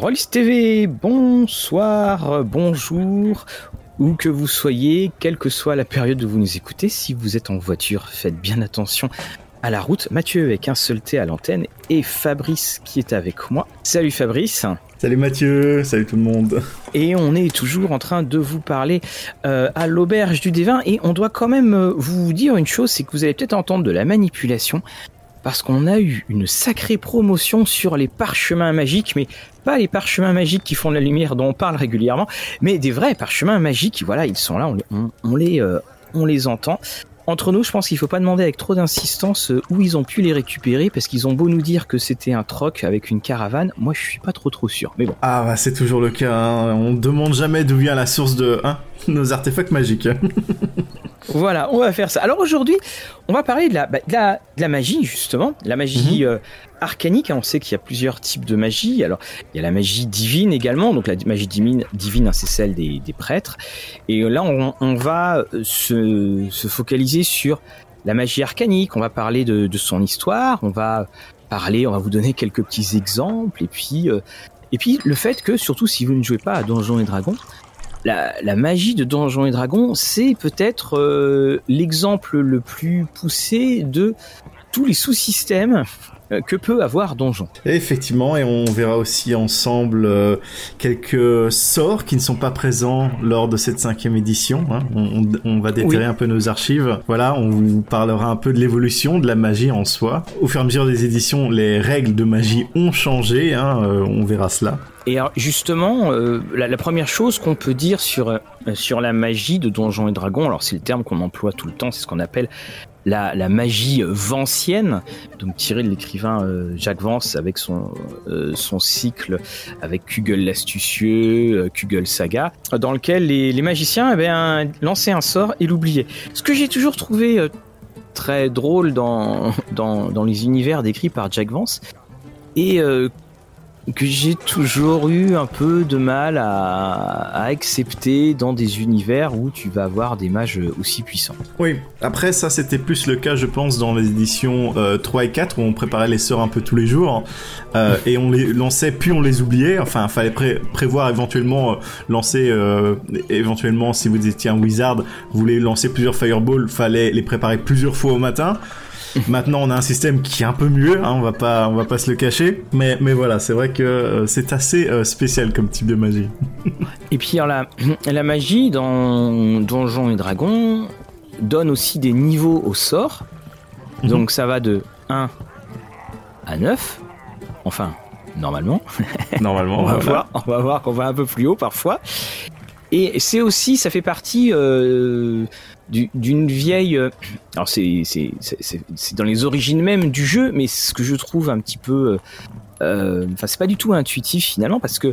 Rollis TV, bonsoir, bonjour, où que vous soyez, quelle que soit la période où vous nous écoutez, si vous êtes en voiture, faites bien attention à la route. Mathieu avec un seul T à l'antenne et Fabrice qui est avec moi. Salut Fabrice. Salut Mathieu, salut tout le monde. Et on est toujours en train de vous parler euh, à l'auberge du Dévin et on doit quand même euh, vous dire une chose, c'est que vous allez peut-être entendre de la manipulation parce qu'on a eu une sacrée promotion sur les parchemins magiques, mais pas les parchemins magiques qui font la lumière dont on parle régulièrement, mais des vrais parchemins magiques. Voilà, ils sont là, on, les, euh, entend entre nous, je pense qu'il faut pas demander avec trop d'insistance euh, où ils ont pu les récupérer parce qu'ils ont beau nous dire que c'était un troc avec une caravane, moi je suis pas trop trop sûr. Mais bon. Ah bah c'est toujours le cas. Hein. On demande jamais d'où vient la source de hein, nos artefacts magiques. Voilà, on va faire ça. Alors aujourd'hui, on va parler de la, bah, de la, magie, justement. La magie mhm. euh, arcanique. Hein. On sait qu'il y a plusieurs types de magie. Alors, il y a la magie divine également. Donc, la magie divine, divine hein, c'est celle des, prêtres. Et là, on, va euh, se, focaliser sur la magie arcanique. On va parler de, son histoire. On va parler, on va vous donner quelques petits exemples. Et puis, euh, et puis le fait que, surtout si vous ne jouez pas à Donjons et Dragons, la, magie de Donjons et Dragons, c'est peut-être euh, l'exemple le plus poussé de tous les sous-systèmes euh, que peut avoir Donjon. Effectivement, et on verra aussi ensemble euh, quelques sorts qui ne sont pas présents lors de cette cinquième édition. Hein. On, va déterrer un peu nos archives. Voilà, on vous parlera un peu de l'évolution de la magie en soi. Au fur et à mesure des éditions, les règles de magie ont changé. Hein, on verra cela. Et justement, euh, la, première chose qu'on peut dire sur, euh, sur la magie de Donjons et Dragons, alors c'est le terme qu'on emploie tout le temps, c'est ce qu'on appelle la, la, magie vancienne, donc tiré de l'écrivain euh, Jacques Vance avec son, son cycle avec Kugel l'astucieux, Kugel Saga, dans lequel les, magiciens avaient un, lancé un sort et l'oubliaient. Ce que j'ai toujours trouvé très drôle dans, dans, dans, les univers décrits par Jack Vance, et que j'ai toujours eu un peu de mal à, accepter dans des univers où tu vas avoir des mages aussi puissants. Oui, après ça c'était plus le cas je pense dans les éditions 3 euh, et 4 où on préparait les sorts un peu tous les jours euh, et on les lançait puis on les oubliait, enfin il fallait prévoir éventuellement euh, lancer éventuellement si vous étiez un wizard, vous voulez lancer plusieurs fireballs, fallait les préparer plusieurs fois au matin. Maintenant, on a un système qui est un peu mieux, hein, on va pas, on va pas se le cacher. Mais, mais voilà, c'est vrai que euh, c'est assez euh, spécial comme type de magie. et puis, la, la magie dans Donjons et Dragons donne aussi des niveaux au sort. Mhm. Donc, ça va de 1 à 9. Enfin, normalement. Normalement, on, va voir, on va voir qu'on va un peu plus haut parfois. Et c'est aussi, ça fait partie euh, d'une vieille. Euh, alors c'est dans les origines même du jeu, mais ce que je trouve un petit peu. Euh, enfin, c'est pas du tout intuitif finalement parce que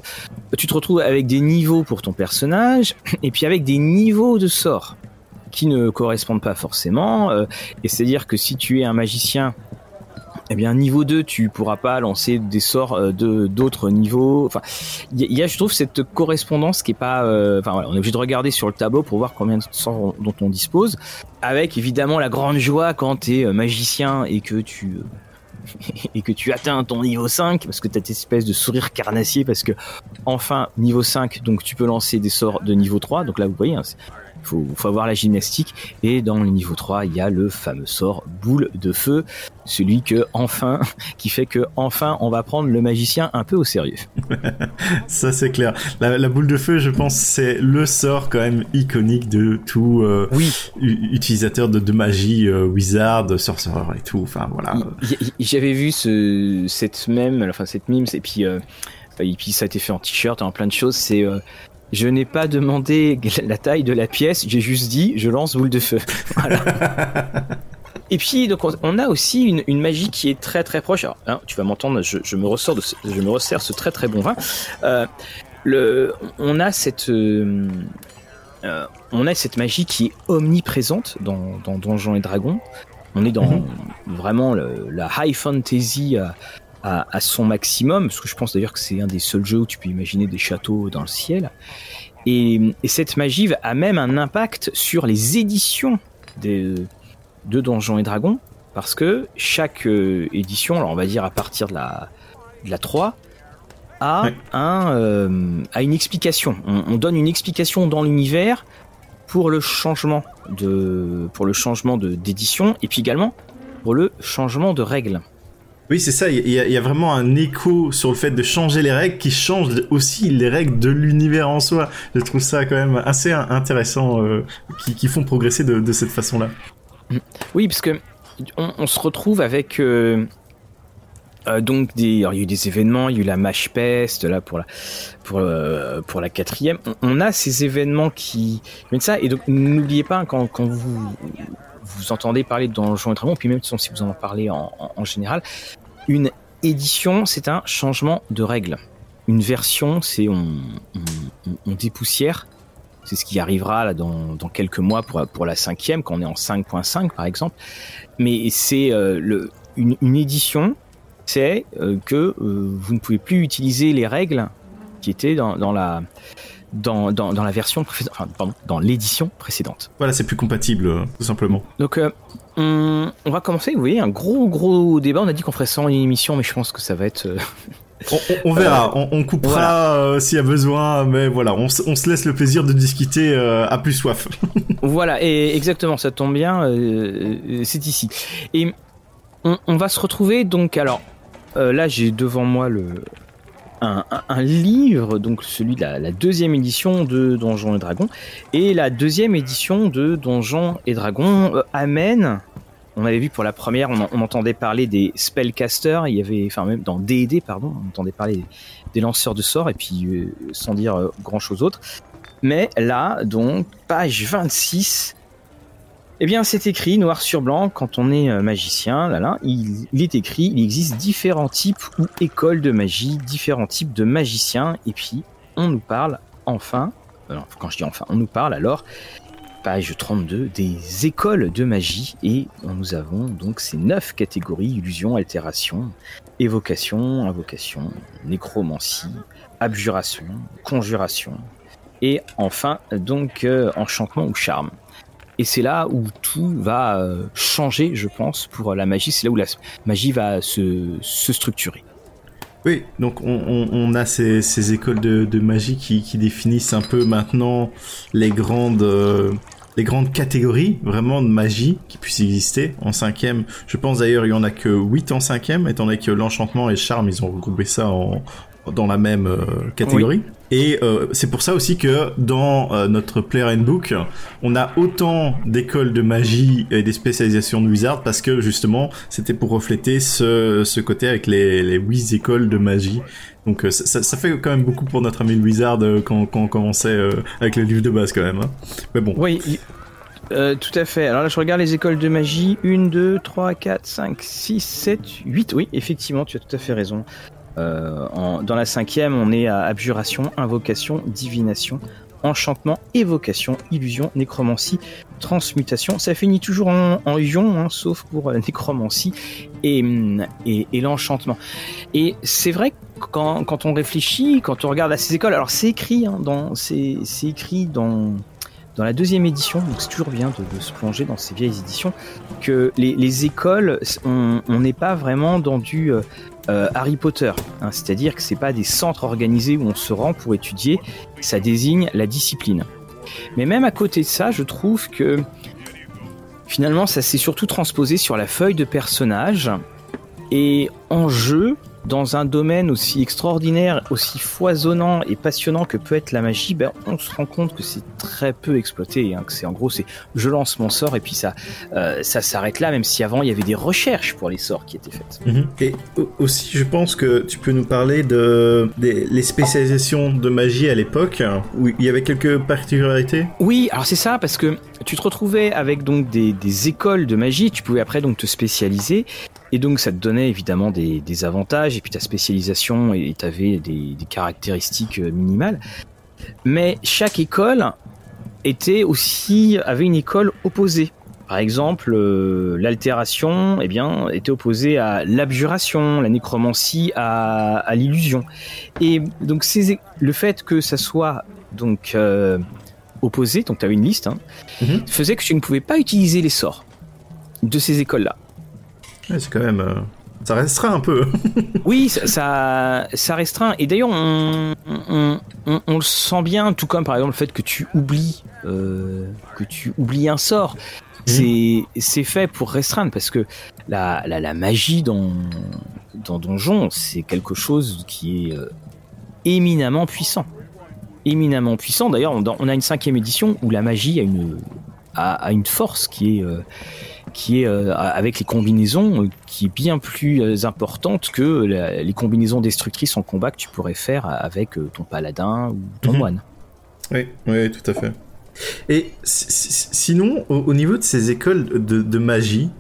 tu te retrouves avec des niveaux pour ton personnage et puis avec des niveaux de sorts qui ne correspondent pas forcément. et c'est à dire que si tu es un magicien eh bien niveau 2 tu pourras pas lancer des sorts euh, de d'autres niveaux. Enfin il y, a je trouve cette correspondance qui est pas euh, enfin voilà, on est obligé de regarder sur le tableau pour voir combien de sorts dont on dispose. Avec évidemment la grande joie quand tu es euh, magicien et que tu et que tu atteins ton niveau 5 parce que tu as cette espèce de sourire carnassier parce que enfin niveau 5 donc tu peux lancer des sorts de niveau 3 donc là vous voyez hein, faut, faut avoir la gymnastique. Et dans le niveau 3, il y a le fameux sort boule de feu, celui que enfin, qui fait que enfin on va prendre le magicien un peu au sérieux. Ça c'est clair. La, boule de feu, je pense, c'est le sort quand même iconique de tout euh, oui. utilisateur de, magie, euh, wizard, sorcerer et tout. Enfin voilà. J'avais vu ce, cette même, enfin cette mime, et puis euh, et puis ça a été fait en t-shirt, en plein de choses. C'est je n'ai pas demandé la taille de la pièce, j'ai juste dit je lance boule de feu. Et puis donc on a aussi une, magie qui est très très proche. Alors, hein, tu vas m'entendre, je, me ressors de, je me resserre ce très très bon vin. Euh, le, on a cette euh, euh, on a cette magie qui est omniprésente dans, dans Donjons et Dragons. On est dans mhm. vraiment la high fantasy à, son maximum, parce que je pense d'ailleurs que c'est un des seuls jeux où tu peux imaginer des châteaux dans le ciel. Et, cette magie a même un impact sur les éditions de Donjons et Dragons, parce que chaque euh, édition, alors on va dire à partir de la, de la 3, à, un, euh, à une explication. On, donne une explication dans l'univers pour le changement de pour le changement de d'édition et puis également pour le changement de règles. Oui, c'est ça. Il y, a, vraiment un écho sur le fait de changer les règles qui change aussi les règles de l'univers en soi. Je trouve ça quand même assez intéressant, euh, qui, font progresser de, cette façon-là. Oui, parce que on, se retrouve avec euh, euh, donc des, il y a eu des événements, il y a eu la Mash Pest là pour la pour pour la quatrième. On, a ces événements qui viennent ça et donc n'oubliez pas quand, quand vous vous entendez parler de Donjons et Dragons, puis même si vous en parlez en, général, une édition, c'est un changement de règles. Une version, c'est on, dépoussière. C'est ce qui arrivera là dans, quelques mois pour, pour la cinquième, quand on est en 5.5 par exemple. Mais c'est euh, une, édition, c'est euh, que euh, vous ne pouvez plus utiliser les règles qui étaient dans la dans, dans, dans la version enfin, pardon, dans l'édition précédente. Voilà, c'est plus compatible, euh, tout simplement. Donc, euh, on, on, va commencer. Vous voyez, un gros, gros débat. On a dit qu'on ferait ça en émission, mais je pense que ça va être. Euh, on, on, verra, on, on coupera s'il y a besoin, mais voilà, on, se laisse le plaisir de discuter à plus soif. voilà, et exactement, ça tombe bien, c'est ici. Et on, va se retrouver donc, alors là j'ai devant moi le, un, livre, donc celui de la, deuxième édition de Donjons et Dragons, et la deuxième édition de Donjons et Dragons euh, amène. On avait vu pour la première, on, entendait parler des spellcasters, il y avait, enfin même dans D&D pardon, on entendait parler des lanceurs de sorts et puis euh, sans dire euh, grand chose autre. Mais là, donc page 26, eh bien, c'est écrit noir sur blanc quand on est euh, magicien. Là, il, est écrit, il existe différents types ou écoles de magie, différents types de magiciens. Et puis, on nous parle enfin, quand je dis enfin, on nous parle alors, page 32, des écoles de magie. Et nous avons donc ces neuf catégories illusion, altération, évocation, invocation, nécromancie, abjuration, conjuration. Et enfin, donc, euh, enchantement ou charme. Et c'est là où tout va euh, changer, je pense, pour la magie. C'est là où la magie va se, se structurer. Oui, donc on, on, a ces, ces écoles de, de magie qui, qui, définissent un peu maintenant les grandes, euh, les grandes catégories vraiment de magie qui puissent exister. En cinquième, je pense d'ailleurs il y en a que 8 en cinquième, étant donné que l'enchantement et le charme, ils ont regroupé ça en, dans la même euh, catégorie. Et euh, c'est pour ça aussi que dans euh, notre Player Book, on a autant d'écoles de magie et des spécialisations de wizard parce que justement, c'était pour refléter ce, ce côté avec les, les 8 écoles de magie. Donc ça, ça, fait quand même beaucoup pour notre ami le wizard quand, quand on commençait avec les livres de base quand même. Hein. Mais bon. Oui, tout à fait. Alors là, je regarde les écoles de magie. 1, 2, 3, 4, 5, 6, 7, 8. Oui, effectivement, tu as tout à fait raison. Euh, dans la cinquième, on est à abjuration, invocation, divination, enchantement, évocation, illusion, nécromancie, transmutation. Ça finit toujours en, en ion, hein, sauf pour la nécromancie et, et, l'enchantement. Et c'est vrai que quand, on réfléchit, quand on regarde à ces écoles, alors c'est écrit hein, dans la deuxième édition, donc c'est toujours bien de, se plonger dans ces vieilles éditions, que les, écoles, on n'est pas vraiment dans du euh, euh, Harry Potter. Hein, C'est-à-dire que c'est pas des centres organisés où on se rend pour étudier, ça désigne la discipline. Mais même à côté de ça, je trouve que finalement ça s'est surtout transposé sur la feuille de personnage et en jeu, dans un domaine aussi extraordinaire, aussi foisonnant et passionnant que peut être la magie, ben, on se rend compte que c'est très peu exploité. Hein, que c'est en gros, c'est je lance mon sort et puis ça, euh, ça s'arrête là, même si avant il y avait des recherches pour les sorts qui étaient faites. Mhm. Et aussi, je pense que tu peux nous parler de des, les spécialisations de magie à l'époque, où il y avait quelques particularités? Oui, alors c'est ça, parce que tu te retrouvais avec donc des, des écoles de magie, tu pouvais après donc te spécialiser. Et donc ça te donnait évidemment des, des avantages, et puis ta spécialisation, et tu avais des, des, caractéristiques euh, minimales. Mais chaque école était aussi avait une école opposée. Par exemple, euh, l'altération eh bien, était opposée à l'abjuration, la nécromancie à, à l'illusion. Et donc le fait que ça soit donc euh, opposé, donc tu avais une liste, hein, mm-hmm. faisait que tu ne pouvais pas utiliser les sorts de ces écoles-là c'est quand même. Euh, Ça restreint un peu. oui, ça, ça, restreint. Et d'ailleurs, on, on, le sent bien, tout comme par exemple le fait que tu oublies, euh, que tu oublies un sort. Mhm. C'est fait pour restreindre parce que la, la, magie dans, dans Donjon, c'est quelque chose qui est euh, éminemment puissant. Éminemment puissant. D'ailleurs, on, a une cinquième édition où la magie a une, a, une force qui est, euh, qui est euh, avec les combinaisons qui est bien plus importante que les combinaisons destructrices en combat que tu pourrais faire avec ton paladin ou ton mhm. moine. Oui, oui, tout à fait. Et sinon, au, niveau de ces écoles de, magie,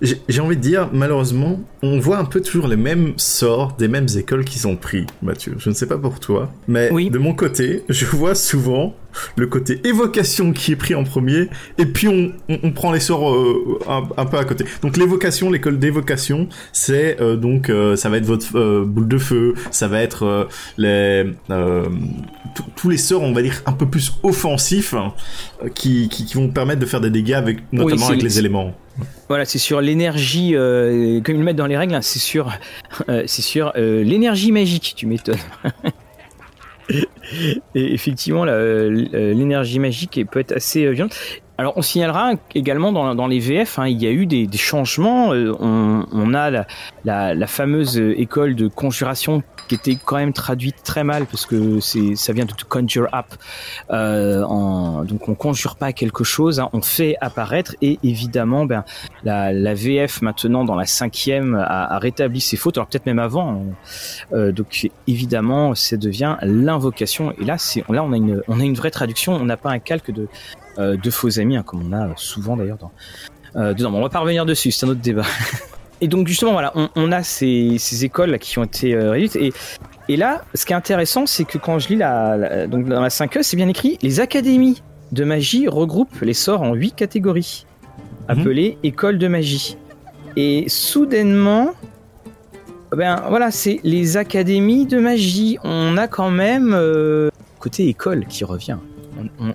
j'ai envie de dire, malheureusement, on voit un peu toujours les mêmes sorts des mêmes écoles qui sont pris, Mathieu. Je ne sais pas pour toi, mais de mon côté, je vois souvent le côté évocation qui est pris en premier, et puis on, on, prend les sorts euh, un, peu à côté. Donc l'évocation, l'école d'évocation, c'est euh, donc euh, ça va être votre boule de feu, ça va être les tous les sorts, on va dire un peu plus offensifs, hein, qui, qui, vont permettre de faire des dégâts avec notamment avec les éléments. Voilà, c'est sur l'énergie, comme ils le mettent dans les règles, hein, c'est sur, c'est sur l'énergie magique, tu m'étonnes. Et effectivement, l'énergie magique peut être assez euh, violente. Alors, on signalera également dans, les VF, hein, il y a eu des, changements. Euh, on, a la, fameuse école de conjuration qui était quand même traduite très mal parce que c'est ça vient de conjure up. Euh, en, donc, on conjure pas quelque chose, hein, on fait apparaître. Et évidemment, ben la, la VF maintenant dans la cinquième a, rétabli ses fautes. Alors peut-être même avant. Hein. Euh, donc évidemment, ça devient l'invocation. Et là, c'est là on a une on a une vraie traduction. On n'a pas un calque de euh, de faux amis, hein, comme on a souvent d'ailleurs dans, euh. Bon, on va pas revenir dessus, c'est un autre débat. et donc justement, voilà, on, a ces, ces, écoles là qui ont été euh, réduites. Et, et là, ce qui est intéressant, c'est que quand je lis la, donc dans la 5e, c'est bien écrit, les académies de magie regroupent les sorts en 8 catégories, mhm. appelées écoles de magie. Et soudainement, ben voilà, c'est les académies de magie. On a quand même côté école qui revient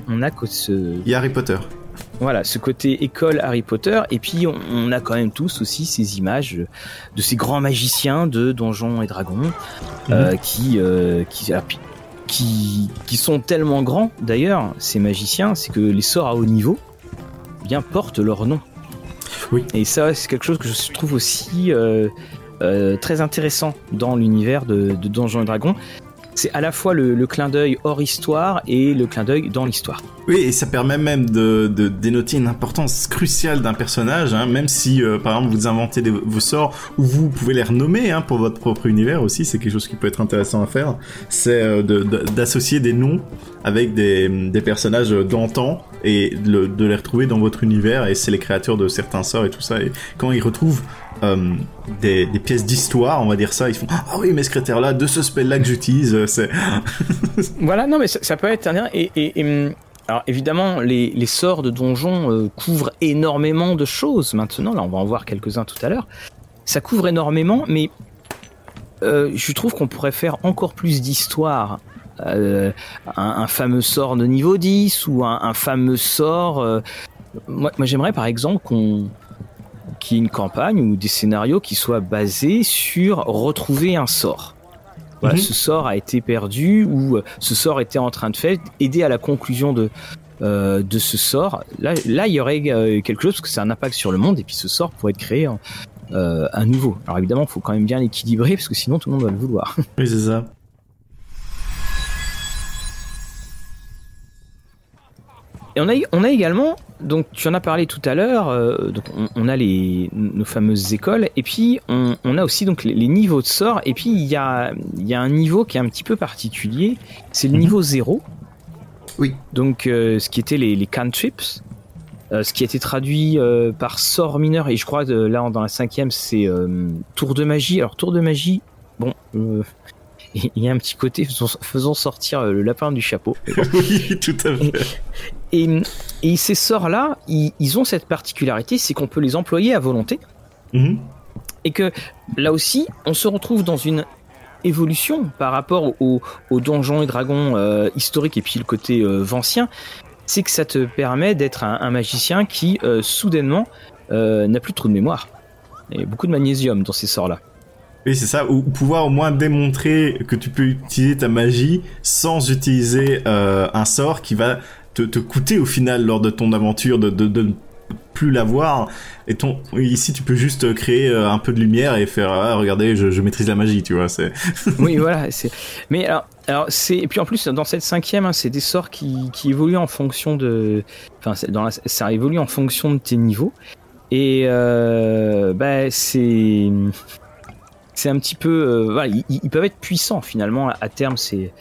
on, a que ce. Il y a Harry Potter. Voilà, ce côté école Harry Potter, et puis on, a quand même tous aussi ces images de ces grands magiciens de Donjons et Dragons mhm. euh, qui, euh, qui, qui, qui sont tellement grands d'ailleurs, ces magiciens, c'est que les sorts à haut niveau eh bien portent leur nom. Oui. Et ça, c'est quelque chose que je trouve aussi euh, très intéressant dans l'univers de, de Donjons et Dragons c'est à la fois le, clin d'œil hors histoire et le clin d'œil dans l'histoire. Oui, et ça permet même de, dénoter une importance cruciale d'un personnage, hein, même si, euh, par exemple, vous inventez vos sorts ou vous pouvez les renommer hein, pour votre propre univers aussi, c'est quelque chose qui peut être intéressant à faire. C'est euh, d'associer des noms avec des, personnages d'antan et de, les retrouver dans votre univers, et c'est les créateurs de certains sorts et tout ça. Et quand ils retrouvent euh, des, pièces d'histoire, on va dire ça. Ils font ah oui, mais ce critère-là, de ce spell-là que j'utilise, euh, c'est. voilà, non, mais ça, peut être un et, et, hum, alors évidemment, les, sorts de donjon euh, couvrent énormément de choses maintenant. Là, on va en voir quelques-uns tout à l'heure. Ça couvre énormément, mais je trouve qu'on pourrait faire encore plus d'histoire. un, fameux sort de niveau 10 ou un, un fameux sort. moi, moi j'aimerais par exemple qu'on qui est une campagne ou des scénarios qui soient basés sur retrouver un sort. Voilà, mhm. ce sort a été perdu ou euh, ce sort était en train de faire, aider à la conclusion de, euh, de ce sort. Là, là, il y aurait euh, quelque chose parce que c'est un impact sur le monde et puis ce sort pourrait être créé à nouveau. Alors évidemment, il faut quand même bien l'équilibrer parce que sinon tout le monde va le vouloir. Oui, c'est ça. Et on a, on a également, donc tu en as parlé tout à l'heure, euh, donc on, a les, nos fameuses écoles, et puis on, on a aussi donc les, niveaux de sort, et puis il y a, y a un niveau qui est un petit peu particulier, c'est le mhm. niveau 0. Oui. Donc euh, ce qui était les, les cantrips, euh, ce qui a été traduit par sort mineur, et je crois là dans la cinquième c'est tour de magie. Alors tour de magie, bon, il y a un petit côté faisons, sortir euh, le lapin du chapeau. oui, tout à fait. Et, ces sorts-là, ils, ont cette particularité, c'est qu'on peut les employer à volonté. Mhm. Et que là aussi, on se retrouve dans une évolution par rapport aux au donjons et dragons euh, historiques et puis le côté euh, vancien, c'est que ça te permet d'être un, magicien qui soudainement n'a plus trop de mémoire. Il y a beaucoup de magnésium dans ces sorts-là. Oui, c'est ça. Ou pouvoir au moins démontrer que tu peux utiliser ta magie sans utiliser euh, un sort qui va te, te, coûter au final lors de ton aventure de, de, de plus l'avoir. Et ici, tu peux juste créer euh, un peu de lumière et faire, ah, regardez, je, maîtrise la magie, tu vois. Oui, voilà. Mais alors, c'est et puis en plus dans cette cinquième, hein, c'est des sorts qui, évoluent en fonction de, enfin, ça évolue en fonction de tes niveaux. Et euh, bah, c'est c'est un petit peu, euh, voilà, ils, ils, peuvent être puissants finalement à terme ces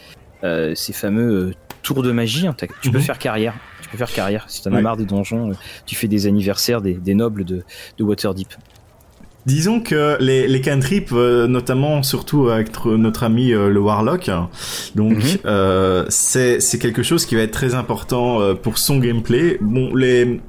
euh, ces fameux euh, tours de magie. Hein, tu peux faire carrière, tu peux faire carrière. Si t'en as ouais. marre des donjons, tu fais des anniversaires des, des nobles de, de Waterdeep. Disons que les, les cantrips, notamment surtout avec notre ami le Warlock, donc mm -hmm. c'est quelque chose qui va être très important pour son gameplay. Bon, les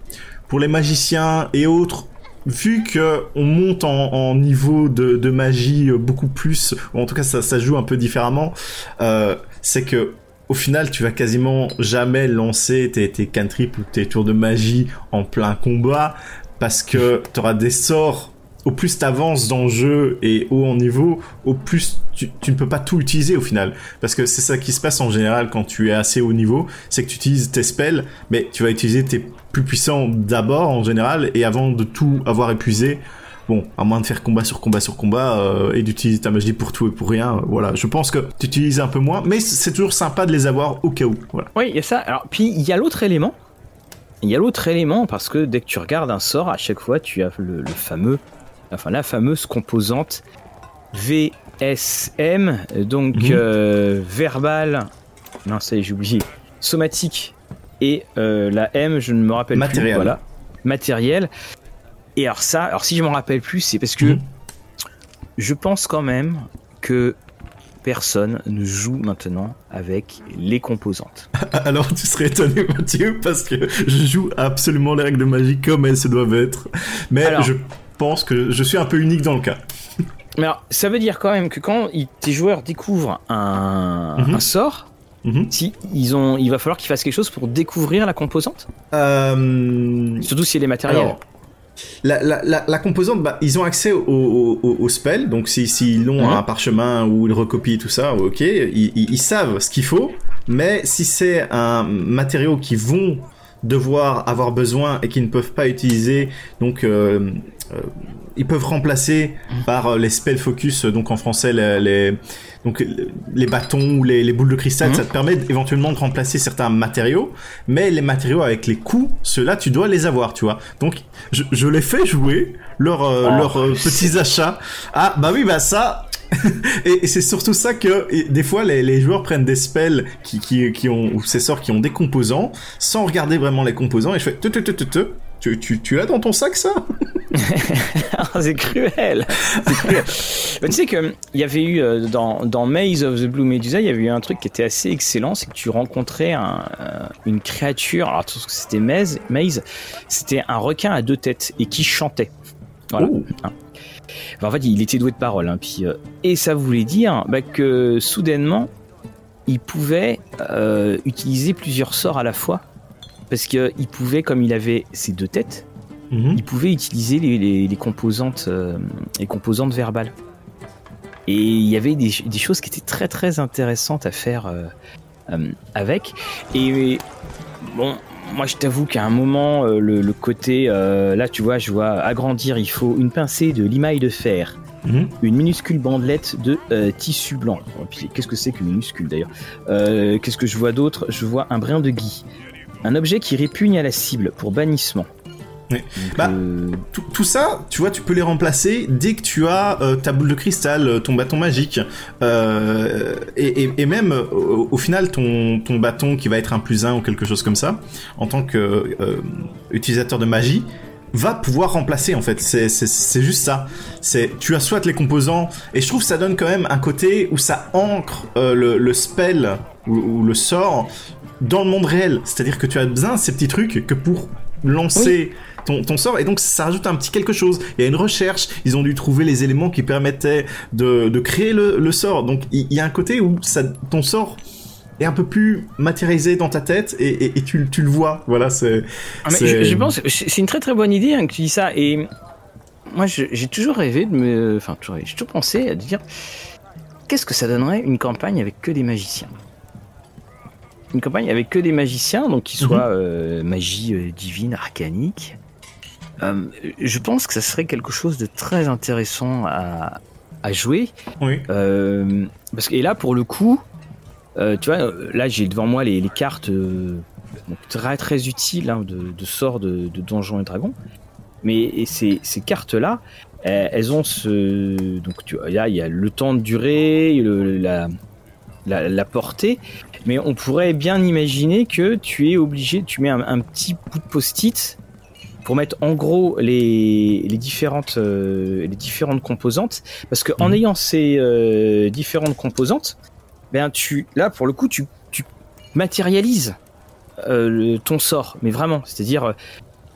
pour les magiciens et autres, vu que on monte en, niveau de, magie beaucoup plus, ou en tout cas ça, ça joue un peu différemment, euh, c'est que au final tu vas quasiment jamais lancer tes, tes ou tes tours de magie en plein combat parce que tu auras des sorts au plus t'avances dans le jeu et haut en niveau, au plus tu, ne peux pas tout utiliser au final. Parce que c'est ça qui se passe en général quand tu es assez haut niveau, c'est que tu utilises tes spells, mais tu vas utiliser tes plus puissants d'abord en général, et avant de tout avoir épuisé, bon, à moins de faire combat sur combat sur combat euh, et d'utiliser ta magie pour tout et pour rien, euh, voilà. Je pense que tu utilises un peu moins, mais c'est toujours sympa de les avoir au cas où. Oui, il y a ça. Alors, puis il y a l'autre élément. Il y a l'autre élément parce que dès que tu regardes un sort, à chaque fois, tu as le fameux enfin la fameuse composante VSM, donc mmh. euh, verbal, non ça j'ai oublié, somatique et euh, la M, je ne me rappelle matériel. plus, voilà, matériel. Et alors ça, alors si je m'en rappelle plus, c'est parce que mmh. je pense quand même que personne ne joue maintenant avec les composantes. Alors tu serais étonné Mathieu parce que je joue absolument les règles de magie comme elles se doivent être. Mais alors, je pense que je suis un peu unique dans le cas. Mais alors, ça veut dire quand même que quand tes joueurs découvrent un, mm -hmm. un sort, mm -hmm. si ils ont, il va falloir qu'ils fassent quelque chose pour découvrir la composante. Euh... Surtout si elle est matérielle. Alors, la, la, la, la, composante, bah, ils ont accès au, au, au spell, donc s'ils si, si ont mmh. un parchemin ou ils recopient tout ça, ok, ils, ils, ils savent ce qu'il faut, mais si c'est un matériau qu'ils vont devoir avoir besoin et qu'ils ne peuvent pas utiliser, donc euh, ils peuvent remplacer par euh, les spell focus, donc en français les, les donc les bâtons ou les, les boules de cristal, mmh. ça te permet éventuellement de remplacer certains matériaux, mais les matériaux avec les coups, ceux-là tu dois les avoir, tu vois. Donc je, je les fais jouer leurs euh, oh, leurs petits achats. Ah bah oui bah ça et, et c'est surtout ça que et, des fois les, les, joueurs prennent des spells qui, qui, qui ont ou ces sorts qui ont des composants sans regarder vraiment les composants et je fais te te te te te tu, tu, tu l'as dans ton sac ça C'est cruel. cruel. tu sais que il y avait eu dans, dans Maze of the Blue Medusa, il y avait eu un truc qui était assez excellent, c'est que tu rencontrais un, une créature. Alors c'était Maze, Maze, c'était un requin à deux têtes et qui chantait. Voilà. Hein. Enfin, en fait, il était doué de parole. Hein, puis, euh, et ça voulait dire bah, que soudainement, il pouvait euh, utiliser plusieurs sorts à la fois parce qu'il pouvait, comme il avait ses deux têtes, -hmm. il pouvait utiliser les, les, les composantes, euh, les composantes verbales. Et il y avait des, des, choses qui étaient très très intéressantes à faire euh, euh, avec. Et bon, moi je t'avoue qu'à un moment, euh, le, le, côté, là tu vois, je vois agrandir, il faut une pincée de limaille de fer. -hmm. Une minuscule bandelette de tissu blanc. Qu'est-ce que c'est qu'une minuscule d'ailleurs? Qu'est-ce que je vois d'autre? Je vois un brin de gui, un objet qui répugne à la cible pour bannissement. Oui. Bah, euh... tout, ça, tu vois, tu peux les remplacer dès que tu as euh, ta boule de cristal, ton bâton magique, euh, et, et, et, même au, au, final ton, ton bâton qui va être un plus un ou quelque chose comme ça, en tant que euh, utilisateur de magie, va pouvoir remplacer en fait. C'est juste ça. C'est tu as soit les composants, et je trouve que ça donne quand même un côté où ça ancre euh, le, le, spell ou, ou le sort dans le monde réel. C'est-à-dire que tu as besoin de ces petits trucs que pour lancer oui. ton, ton, sort et donc ça rajoute un petit quelque chose. Il y a une recherche, ils ont dû trouver les éléments qui permettaient de, de créer le, le, sort. Donc il y, a un côté où ça, ton sort est un peu plus matérialisé dans ta tête et, et, et tu, tu, le vois. Voilà, c'est. Ah, je, je, pense c'est une très très bonne idée hein, que tu dis ça et moi, j'ai toujours rêvé de me. Enfin, j'ai toujours pensé à dire qu'est-ce que ça donnerait une campagne avec que des magiciens? Une campagne avec que des magiciens, donc qui soient mhm. euh, magie euh, divine, arcanique. Euh, je pense que ça serait quelque chose de très intéressant à, jouer. Oui. parce que, et là, pour le coup, tu vois, là, j'ai devant moi les, cartes très très utiles hein, de, sorts de, de Donjons et Dragons. Mais ces, ces cartes-là, elles ont ce. Donc, tu vois, il y, a le temps de durée, la, la, portée. Mais on pourrait bien imaginer que tu es obligé, tu mets un, petit bout de post-it pour mettre en gros les, les différentes, euh, les différentes composantes. Parce qu'en en mhm. ayant ces euh, différentes composantes, ben tu, là, pour le coup, tu, tu matérialises euh, ton sort. Mais vraiment, c'est-à-dire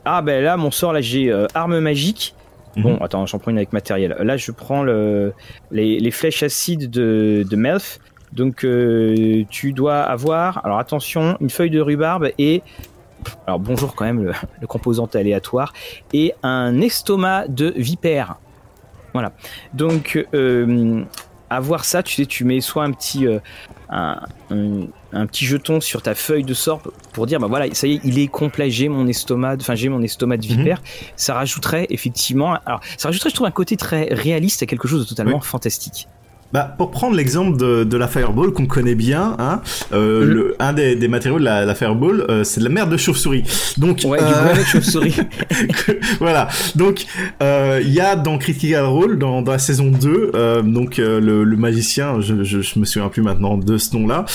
ah ben là mon sort là j'ai arme magique. Bon, mhm. attends, j'en prends une avec matériel. Là, je prends le, les, flèches acides de, de Melf. Donc, euh, tu dois avoir, alors attention, une feuille de rhubarbe et, alors bonjour quand même, le, composant aléatoire, et un estomac de vipère. Voilà. Donc, euh, avoir ça, tu sais, tu mets soit un petit, un, un, petit jeton sur ta feuille de sort pour dire bah voilà ça y est il est complet j'ai mon estomac enfin j'ai mon estomac de mhm. vipère ça rajouterait effectivement alors ça rajouterait je trouve un côté très réaliste à quelque chose de totalement fantastique bah, pour prendre l'exemple de, de, la Fireball qu'on connaît bien, hein, euh, le, un des, des, matériaux de la, la Fireball, euh, c'est de la merde de chauve-souris. Donc, ouais, euh, du chauve-souris. voilà. Donc, euh, il y a dans Critical Role, dans, dans la saison 2, euh, donc le, le, magicien, je, je, je, me souviens plus maintenant de ce nom-là,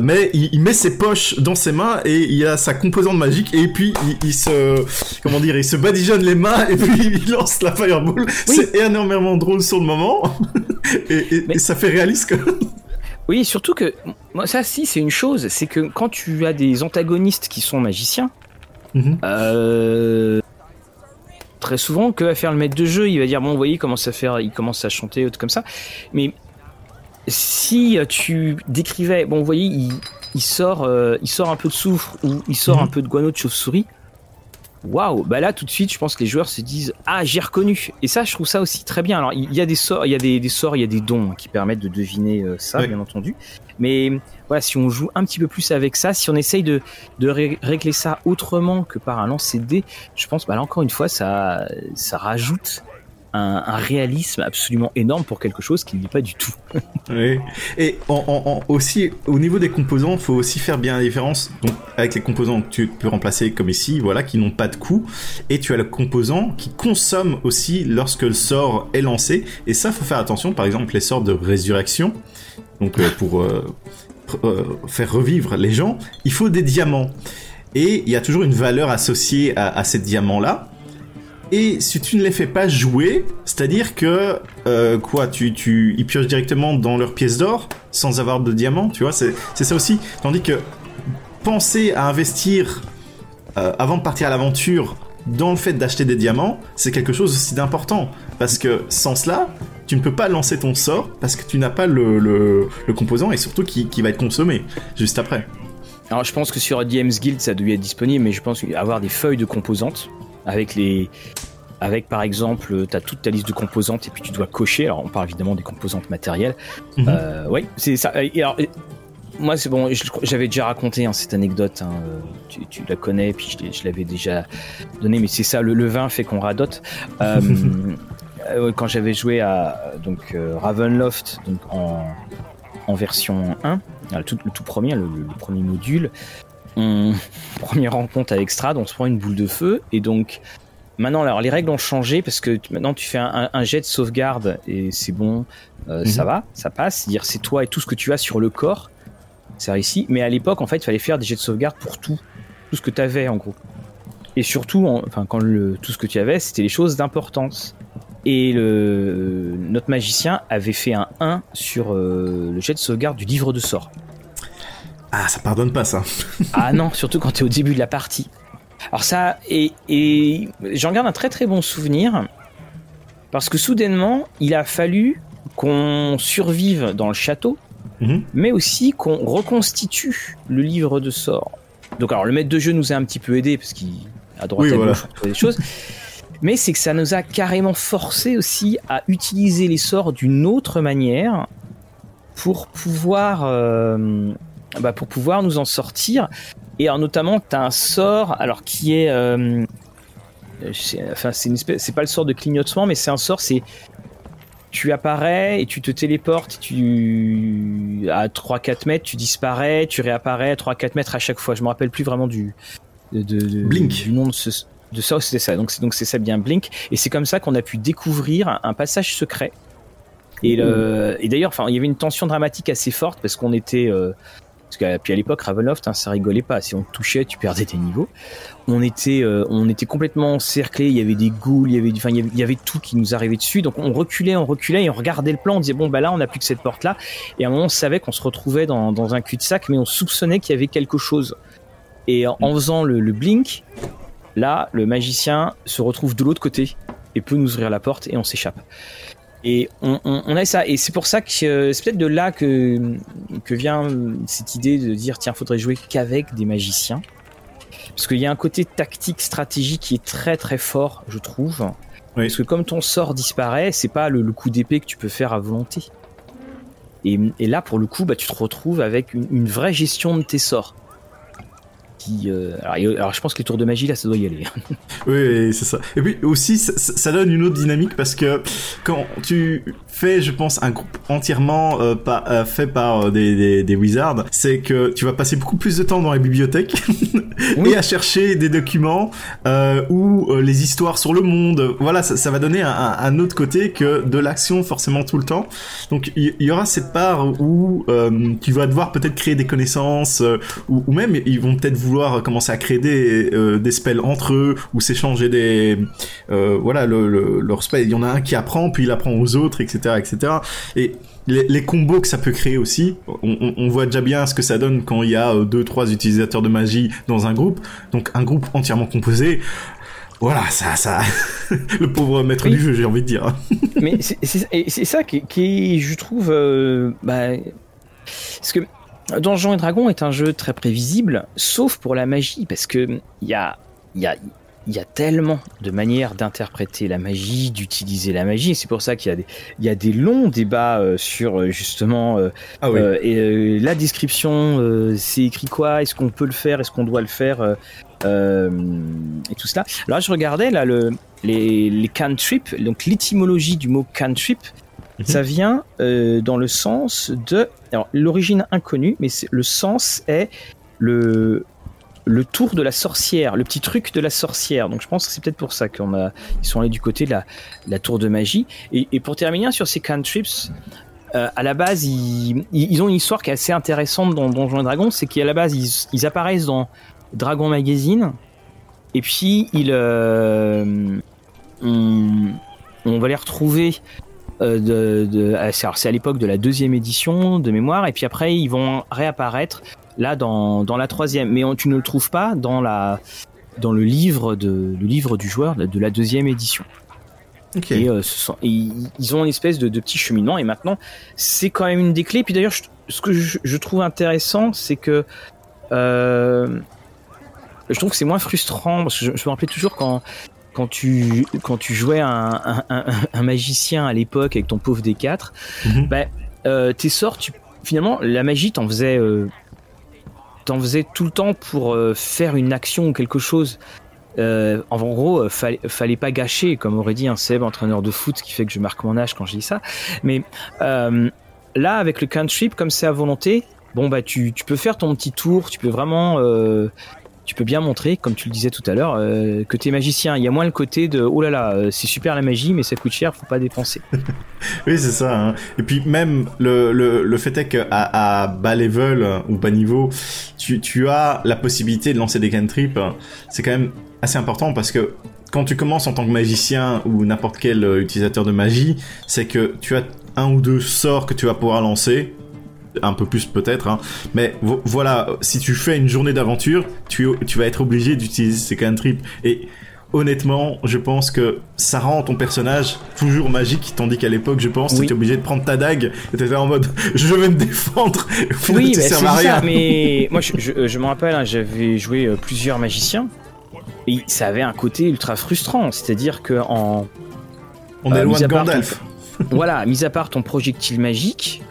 mais il, il, met ses poches dans ses mains et il a sa composante magique et puis il, il se, comment dire, il se badigeonne les mains et puis il lance la Fireball. C'est énormément drôle sur le moment. et, et, ça fait réaliste Oui, surtout que moi, ça, si, c'est une chose, c'est que quand tu as des antagonistes qui sont magiciens, mhm. euh, très souvent, que va faire le maître de jeu? Il va dire bon, vous voyez, il commence à faire, il commence à chanter comme ça. Mais si tu décrivais, bon, vous voyez, il, sort, euh, il sort un peu de soufre ou il sort mhm. un peu de guano de chauve-souris waouh, bah là tout de suite, je pense que les joueurs se disent ah j'ai reconnu. Et ça, je trouve ça aussi très bien. Alors il y a des sorts, il y a des, sorts, il y a des dons qui permettent de deviner euh, ça, bien entendu. Mais voilà, si on joue un petit peu plus avec ça, si on essaye de, de régler ça autrement que par un lancer de dés, je pense, bah là encore une fois, ça, ça rajoute un, réalisme absolument énorme pour quelque chose qui n'est pas du tout. Et aussi, au niveau des composants, il faut aussi faire bien la différence donc, avec les composants que tu peux remplacer comme ici, voilà, qui n'ont pas de coût, et tu as le composant qui consomme aussi lorsque le sort est lancé. Et ça, faut faire attention. Par exemple, les sorts de résurrection, donc euh, pour euh, euh, faire revivre les gens, il faut des diamants. Et il y a toujours une valeur associée à, à ces diamants-là. Et si tu ne les fais pas jouer, c'est-à-dire que euh, quoi, tu, tu, ils piochent directement dans leurs pièces d'or sans avoir de diamants, tu vois, c'est ça aussi. Tandis que penser à investir euh, avant de partir à l'aventure dans le fait d'acheter des diamants, c'est quelque chose aussi d'important. Parce que sans cela, tu ne peux pas lancer ton sort parce que tu n'as pas le, le, composant et surtout qui, qui va être consommé juste après. Alors je pense que sur DM's Guild ça doit être disponible, mais je pense avoir des feuilles de composantes avec les avec par exemple tu as toute ta liste de composantes et puis tu dois cocher. Alors on parle évidemment des composantes matérielles. Mhm. euh, oui c'est ça. Alors, moi c'est bon j'avais déjà raconté hein, cette anecdote hein, tu, tu, la connais puis je, l'avais déjà donné mais c'est ça le, vin fait qu'on radote. Euh, euh, quand j'avais joué à donc Ravenloft donc en, en version 1 le tout, le tout premier le, le premier module on, première rencontre avec Strad, on se prend une boule de feu et donc maintenant alors les règles ont changé parce que maintenant tu fais un, jet de sauvegarde et c'est bon, euh, ça mhm. va, ça passe. Dire c'est toi et tout ce que tu as sur le corps, c'est réussi. Mais à l'époque en fait il fallait faire des jets de sauvegarde pour tout, tout ce que tu avais en gros. Et surtout, enfin quand le, tout ce que tu avais c'était les choses d'importance. Et le, notre magicien avait fait un 1 sur euh, le jet de sauvegarde du livre de sort. Ah, ça pardonne pas ça. ah non, surtout quand tu es au début de la partie. Alors ça, et, et j'en garde un très très bon souvenir, parce que soudainement, il a fallu qu'on survive dans le château, mhm. mais aussi qu'on reconstitue le livre de sorts. Donc alors le maître de jeu nous a un petit peu aidé, parce qu'il a droit à gauche des choses. Mais c'est que ça nous a carrément forcé aussi à utiliser les sorts d'une autre manière pour pouvoir, euh, bah, pour pouvoir nous en sortir. Et alors, notamment, tu as un sort alors qui est. Euh, enfin, c'est, une espèce, c'est pas le sort de clignotement, mais c'est un sort, c'est. Tu apparais et tu te téléportes tu, à 3-4 mètres, tu disparais, tu réapparais à 3-4 mètres à chaque fois. Je me rappelle plus vraiment du, de, de, Blink. du nom de ce, de ça, c'était ça. Donc c'est donc c'est ça bien Blink. Et c'est comme ça qu'on a pu découvrir un, un passage secret. Et, le, et d'ailleurs, enfin, il y avait une tension dramatique assez forte parce qu'on était, euh, parce qu'à puis à l'époque Ravenloft, hein, ça rigolait pas. Si on touchait, tu perdais tes niveaux. On était, euh, on était complètement encerclés. Il y avait des ghouls, il y avait, enfin, il tout qui nous arrivait dessus. Donc on reculait, on reculait et on regardait le plan. On disait bon bah là, on n'a plus que cette porte là. Et à un moment, on savait qu'on se retrouvait dans, un cul-de-sac, mais on soupçonnait qu'il y avait quelque chose. Et en, faisant le blink, là, le magicien se retrouve de l'autre côté et peut nous ouvrir la porte et on s'échappe. Et on, on, on, a ça. Et c'est pour ça que euh, c'est peut-être de là que, que vient cette idée de dire tiens, faudrait jouer qu'avec des magiciens. Parce qu'il y a un côté tactique, stratégique qui est très très fort, je trouve. Oui. Parce que comme ton sort disparaît, c'est pas le, le, coup d'épée que tu peux faire à volonté. Et, et, là, pour le coup, bah, tu te retrouves avec une, une vraie gestion de tes sorts. Qui, euh, alors, alors, je pense que les tours de magie là ça doit y aller. oui, c'est ça. Et puis aussi ça, ça, donne une autre dynamique parce que quand tu fais, je pense, un groupe entièrement euh, par, euh, fait par des, des, des, wizards, c'est que tu vas passer beaucoup plus de temps dans les bibliothèques oui. et à chercher des documents ou les histoires sur le monde. Voilà, ça, ça va donner un, un, autre côté que de l'action forcément tout le temps. Donc il y, y, aura cette part où tu vas devoir peut-être créer des connaissances ou, ou même ils vont peut-être vouloir commencer à créer des, euh, des spells entre eux ou s'échanger des euh, voilà le, le, leur spell il y en a un qui apprend puis il apprend aux autres etc etc et les, les combos que ça peut créer aussi on, on, voit déjà bien ce que ça donne quand il y a euh, deux trois utilisateurs de magie dans un groupe donc un groupe entièrement composé voilà, ça, ça, le pauvre maître oui. du jeu, j'ai envie de dire. Mais c'est ça qui, qui, je trouve, euh, bah, parce que Donjons et Dragons est un jeu très prévisible, sauf pour la magie, parce que il y a, y, a, y a tellement de manières d'interpréter la magie, d'utiliser la magie. C'est pour ça qu'il y a des, il y a des longs débats euh, sur justement euh, ah oui. euh, et, euh, la description. c'est écrit quoi Est-ce qu'on peut le faire Est-ce qu'on doit le faire Et tout cela. Alors je regardais là le, les, les cantrips, donc l'étymologie du mot cantrip. Ça vient euh, dans le sens de l'origine inconnue, mais le sens est le le tour de la sorcière, le petit truc de la sorcière. Donc je pense que c'est peut-être pour ça qu'on a ils sont allés du côté de la, la tour de magie. Et, et pour terminer sur ces cantrips, euh, à la base ils, ils, ont une histoire qui est assez intéressante dans Donjons et Dragons, c'est qu'à la base ils, ils, apparaissent dans Dragon Magazine et puis ils euh, on, on va les retrouver de, de c'est à l'époque de la deuxième édition de mémoire, et puis après ils vont réapparaître là dans, dans la troisième, mais on, tu ne le trouves pas dans la dans le livre de le livre du joueur de la deuxième édition. Okay. Et, euh, ce sont, et ils ont une espèce de, de petit cheminement et maintenant c'est quand même une des clés. Puis d'ailleurs, ce que je, je, trouve intéressant, c'est que euh, je trouve que c'est moins frustrant parce que je, je me rappelais toujours quand quand tu quand tu jouais un, un, un, un magicien à l'époque avec ton pauvre D4, mm -hmm. bah, euh, tes sorts, tu, finalement, la magie t'en faisait euh, t'en faisais tout le temps pour euh, faire une action ou quelque chose. En gros, fallait, fallait pas gâcher, comme aurait dit un Seb, entraîneur de foot, ce qui fait que je marque mon âge quand je dis ça. Mais là, avec le cantrip, comme c'est à volonté, bon bah tu, tu peux faire ton petit tour, tu peux vraiment euh, tu peux bien montrer, comme tu le disais tout à l'heure, euh, que tu es magicien. Il y a moins le côté de oh là là, c'est super la magie, mais ça coûte cher, faut pas dépenser. oui, c'est ça. Hein. Et puis même le, le, le fait est qu'à à bas level ou bas niveau, tu, tu as la possibilité de lancer des cantrips. C'est quand même assez important parce que quand tu commences en tant que magicien ou n'importe quel utilisateur de magie, c'est que tu as un ou deux sorts que tu vas pouvoir lancer un peu plus peut-être, hein. mais vo voilà, si tu fais une journée d'aventure, tu, tu vas être obligé d'utiliser ces cantrips. Et honnêtement, je pense que ça rend ton personnage toujours magique, tandis qu'à l'époque, je pense, oui. tu étais obligé de prendre ta dague et t'étais en mode je vais me défendre. oui, mais c'est ça, mais moi je, je, je me rappelle, hein, j'avais joué plusieurs magiciens. Et ça avait un côté ultra frustrant, c'est-à-dire que en on est loin de Gandalf. voilà, mis à part ton projectile magique,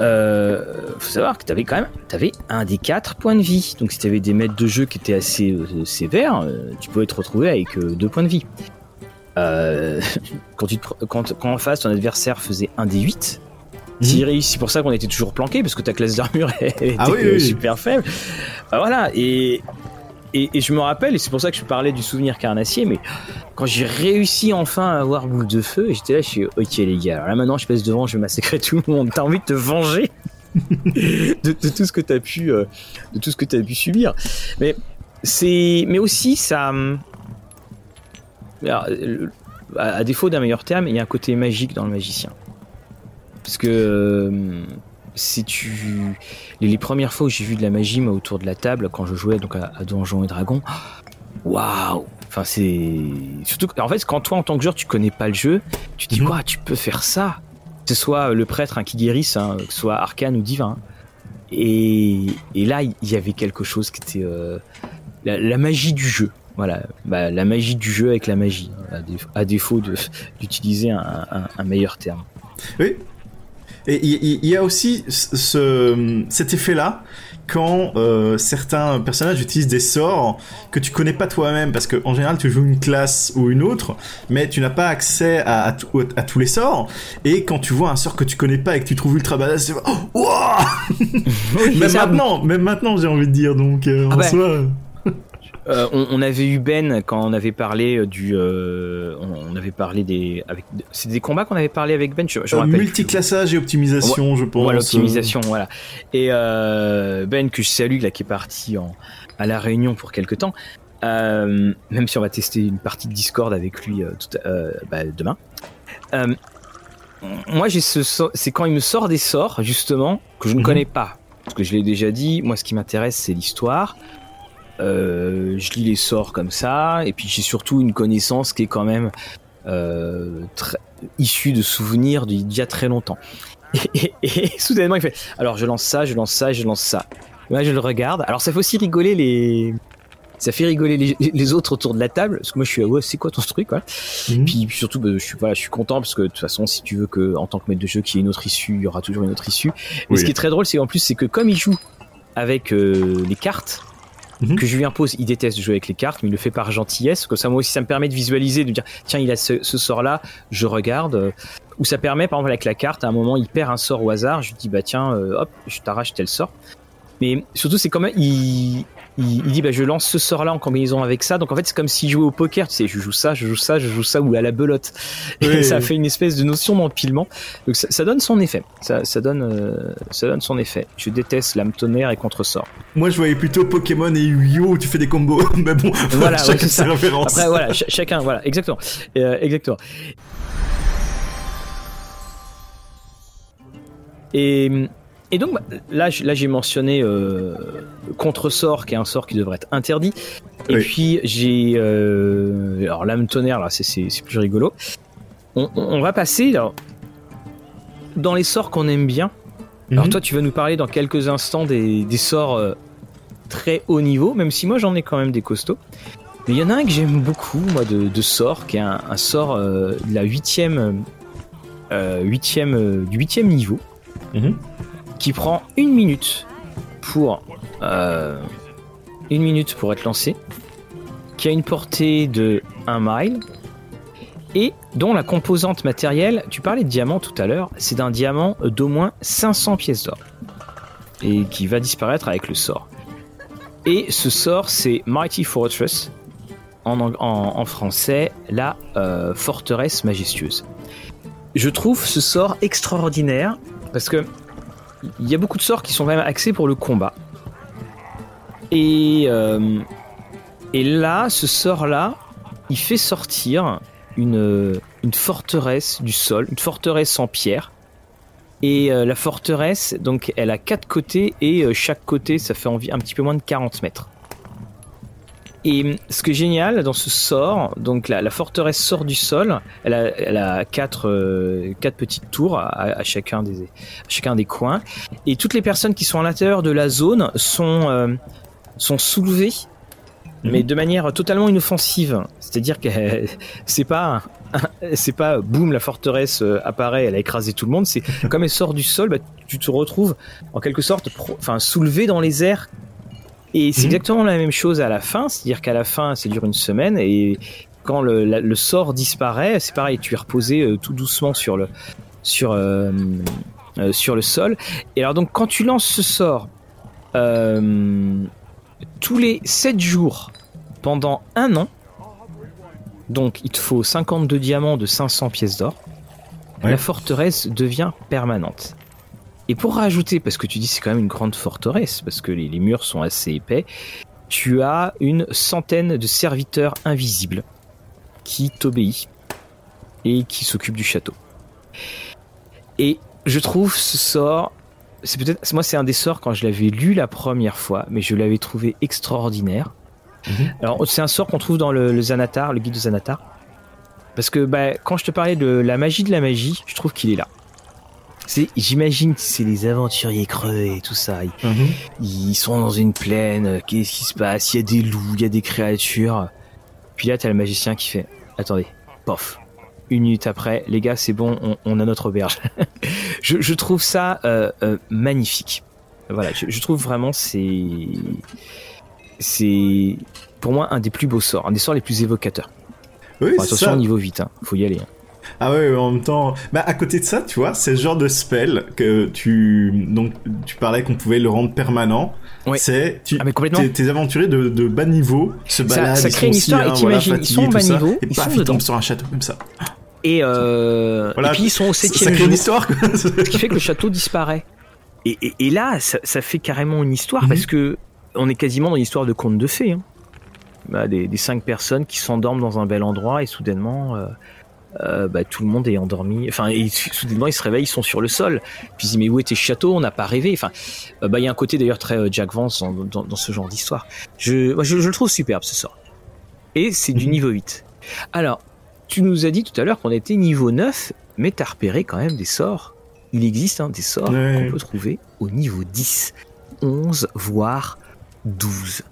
euh, faut savoir que tu avais quand même avais un des quatre points de vie. Donc si tu avais des maîtres de jeu qui étaient assez euh, sévères, euh, tu pouvais te retrouver avec euh, deux points de vie. quand, tu quand, quand, en face ton adversaire faisait un des 8, mmh. c'est pour ça qu'on était toujours planqué parce que ta classe d'armure était ah super faible. Bah, voilà, et, et, je me rappelle, et c'est pour ça que je parlais du souvenir carnassier, mais quand j'ai réussi enfin à avoir boule de feu, j'étais là, je suis ok les gars, alors là maintenant je passe devant, je vais massacrer tout le monde. T'as envie de te venger de, tout ce que t'as pu, euh, de tout ce que t'as pu subir. Mais c'est, mais aussi ça. Hum, à, défaut d'un meilleur terme, il y a un côté magique dans le magicien, parce que hum, si tu les, premières fois où j'ai vu de la magie autour de la table quand je jouais donc à, Donjons et Dragons waouh! Enfin c'est surtout en fait quand toi en tant que joueur tu connais pas le jeu tu dis quoi tu peux faire ça! Que ce soit le prêtre hein, qui guérisse hein, que ce soit arcane ou divin. Et, là il y avait quelque chose qui était euh, la, magie du jeu. Voilà. Bah, la magie du jeu avec la magie à, défaut d'utiliser un, un meilleur terme. Oui et il y, a aussi ce, cet effet-là quand euh, certains personnages utilisent des sorts que tu connais pas toi-même parce que en général tu joues une classe ou une autre mais tu n'as pas accès à, à, à, tous les sorts. Et quand tu vois un sort que tu connais pas et que tu trouves ultra badass c'est oh, même maintenant même maintenant j'ai envie de dire donc euh, en ah soi euh, on, avait eu Ben quand on avait parlé euh, du, euh, on, avait parlé des, avec, c'est des combats qu'on avait parlé avec Ben. Je, je multiclassage et optimisation, je pense. Voilà, optimisation, voilà. Et Ben que je salue là qui est parti en, à la Réunion pour quelque temps. même si on va tester une partie de Discord avec lui tout, bah, demain. moi, j'ai ce, c'est quand il me sort des sorts justement que je ne mhm. connais pas, parce que je l'ai déjà dit. Moi, ce qui m'intéresse, c'est l'histoire. Euh, je lis les sorts comme ça, et puis j'ai surtout une connaissance qui est quand même euh, issue de souvenirs d'il y a très longtemps. Et, soudainement, il fait alors je lance ça, je lance ça, je lance ça. Moi, je le regarde. Alors ça fait aussi rigoler les ça fait rigoler les, autres autour de la table parce que moi je suis ouais c'est quoi ton truc quoi? Mhm. puis, surtout bah, je suis voilà je suis content parce que de toute façon si tu veux que en tant que maître de jeu qu'il y ait une autre issue il y aura toujours une autre issue mais ce qui est très drôle c'est en plus c'est que comme il joue avec euh, les cartes Mhm. que je lui impose. Il déteste jouer avec les cartes, mais il le fait par gentillesse. Que ça, moi aussi, ça me permet de visualiser, de dire tiens, il a ce, sort-là, je regarde. Ou ça permet, par exemple, avec la carte, à un moment, il perd un sort au hasard. Je lui dis bah tiens, euh, hop, je t'arrache tel sort. Mais surtout, c'est quand même, il, dit bah je lance ce sort là en combinaison avec ça. Donc en fait c'est comme s'il jouait au poker. Tu sais je joue ça je joue ça je joue ça ou à la belote. Et ça fait une espèce de notion d'empilement. Donc ça, donne son effet. Ça, ça donne euh, ça donne son effet. Je déteste l'âme tonnerre et contre-sort. Moi je voyais plutôt Pokémon et Yu-Gi-Oh! où tu fais des combos. Mais bon voilà chacun ses références. Après voilà chacun voilà exactement. Euh, exactement. Et et donc là, là j'ai mentionné euh, contre-sort, qui est un sort qui devrait être interdit. Et puis j'ai euh, alors l'âme tonnerre là, c'est plus rigolo. On, va passer alors, dans les sorts qu'on aime bien. Alors mhm. toi, tu vas nous parler dans quelques instants des, des sorts euh, très haut niveau, même si moi j'en ai quand même des costauds. Mais il y en a un que j'aime beaucoup, moi, de, de sort, qui est un, un sort de la huitième, huitième, du huitième niveau. Mhm qui prend une minute pour euh, une minute pour être lancé, qui a une portée de 1 mile et dont la composante matérielle, tu parlais de diamant tout à l'heure, c'est d'un diamant d'au moins 500 pièces d'or et qui va disparaître avec le sort. Et ce sort, c'est Mighty Fortress, en, français, la euh, forteresse majestueuse. Je trouve ce sort extraordinaire parce que il y a beaucoup de sorts qui sont quand même axés pour le combat. Et, euh, là, ce sort-là, il fait sortir une, forteresse du sol, une forteresse en pierre. Et euh, la forteresse, donc, elle a quatre côtés et euh, chaque côté, ça fait un petit peu moins de 40 mètres. Et ce qui est génial dans ce sort, donc la, forteresse sort du sol, elle a, quatre, euh, quatre petites tours à, chacun des, chacun des coins, et toutes les personnes qui sont à l'intérieur de la zone sont, euh, sont soulevées mais de manière totalement inoffensive. C'est-à-dire que c'est pas c'est pas boum la forteresse euh, apparaît, elle a écrasé tout le monde. C'est comme elle sort du sol, bah, tu te retrouves en quelque sorte, enfin soulevé dans les airs. Et c'est mhm. exactement la même chose à la fin, c'est-à-dire qu'à la fin, ça dure une semaine et quand le, sort disparaît, c'est pareil, tu es reposé euh, tout doucement sur le sur euh, sur le sol. Et alors donc quand tu lances ce sort, tous les 7 jours pendant un an, donc il te faut 52 diamants de 500 pièces d'or, la forteresse devient permanente. Et pour rajouter, parce que tu dis c'est quand même une grande forteresse, parce que les, murs sont assez épais, tu as une centaine de serviteurs invisibles qui t'obéissent et qui s'occupent du château. Et je trouve ce sort c'est peut-être moi c'est un des sorts quand je l'avais lu la première fois, mais je l'avais trouvé extraordinaire. Mhm. Alors c'est un sort qu'on trouve dans le, Zanatar, le guide de Zanatar, parce que bah, quand je te parlais de la magie de la magie, je trouve qu'il est là. J'imagine que c'est les aventuriers crevés et tout ça. Ils, mhm. ils sont dans une plaine. Qu'est-ce qui se passe? Il y a des loups, il y a des créatures. Puis là, t'as le magicien qui fait Attendez, pof, une minute après, les gars, c'est bon, on, a notre auberge. je, trouve ça euh, euh, magnifique. Voilà, je, trouve vraiment c'est c'est pour moi un des plus beaux sorts, un des sorts les plus évocateurs. Oui, attention au niveau vite, hein, faut y aller. Hein. Ah ouais, en même temps, bah à côté de ça, tu vois, c'est le genre de spell que tu donc tu parlais qu'on pouvait le rendre permanent. C'est tu, ah, tes, aventuriers de, de, bas niveau se baladent, ça, crée une histoire et t'imagines, ils sont bas niveau, et paf, ils tombent sur un château comme ça. Et, euh, et puis ils sont au septième jour. histoire, ce qui fait que le château disparaît. Et, et, là, ça, ça, fait carrément une histoire mhm. parce que on est quasiment dans une histoire de conte de fées. Hein. Bah, des, des, cinq personnes qui s'endorment dans un bel endroit et soudainement, euh, euh, bah, tout le monde est endormi. Enfin, et soudainement ils se réveillent, ils sont sur le sol. Puis ils disent mais où était château On n'a pas rêvé. Enfin, euh, bah il y a un côté d'ailleurs très euh, Jack Vance dans, dans, ce genre d'histoire. Je, je, je, le trouve superbe ce sort. Et c'est du mhm. niveau 8. Alors, tu nous as dit tout à l'heure qu'on était niveau 9, mais t'as repéré quand même des sorts. Il existe hein, des sorts qu'on peut trouver au niveau 10, 11, voire 12.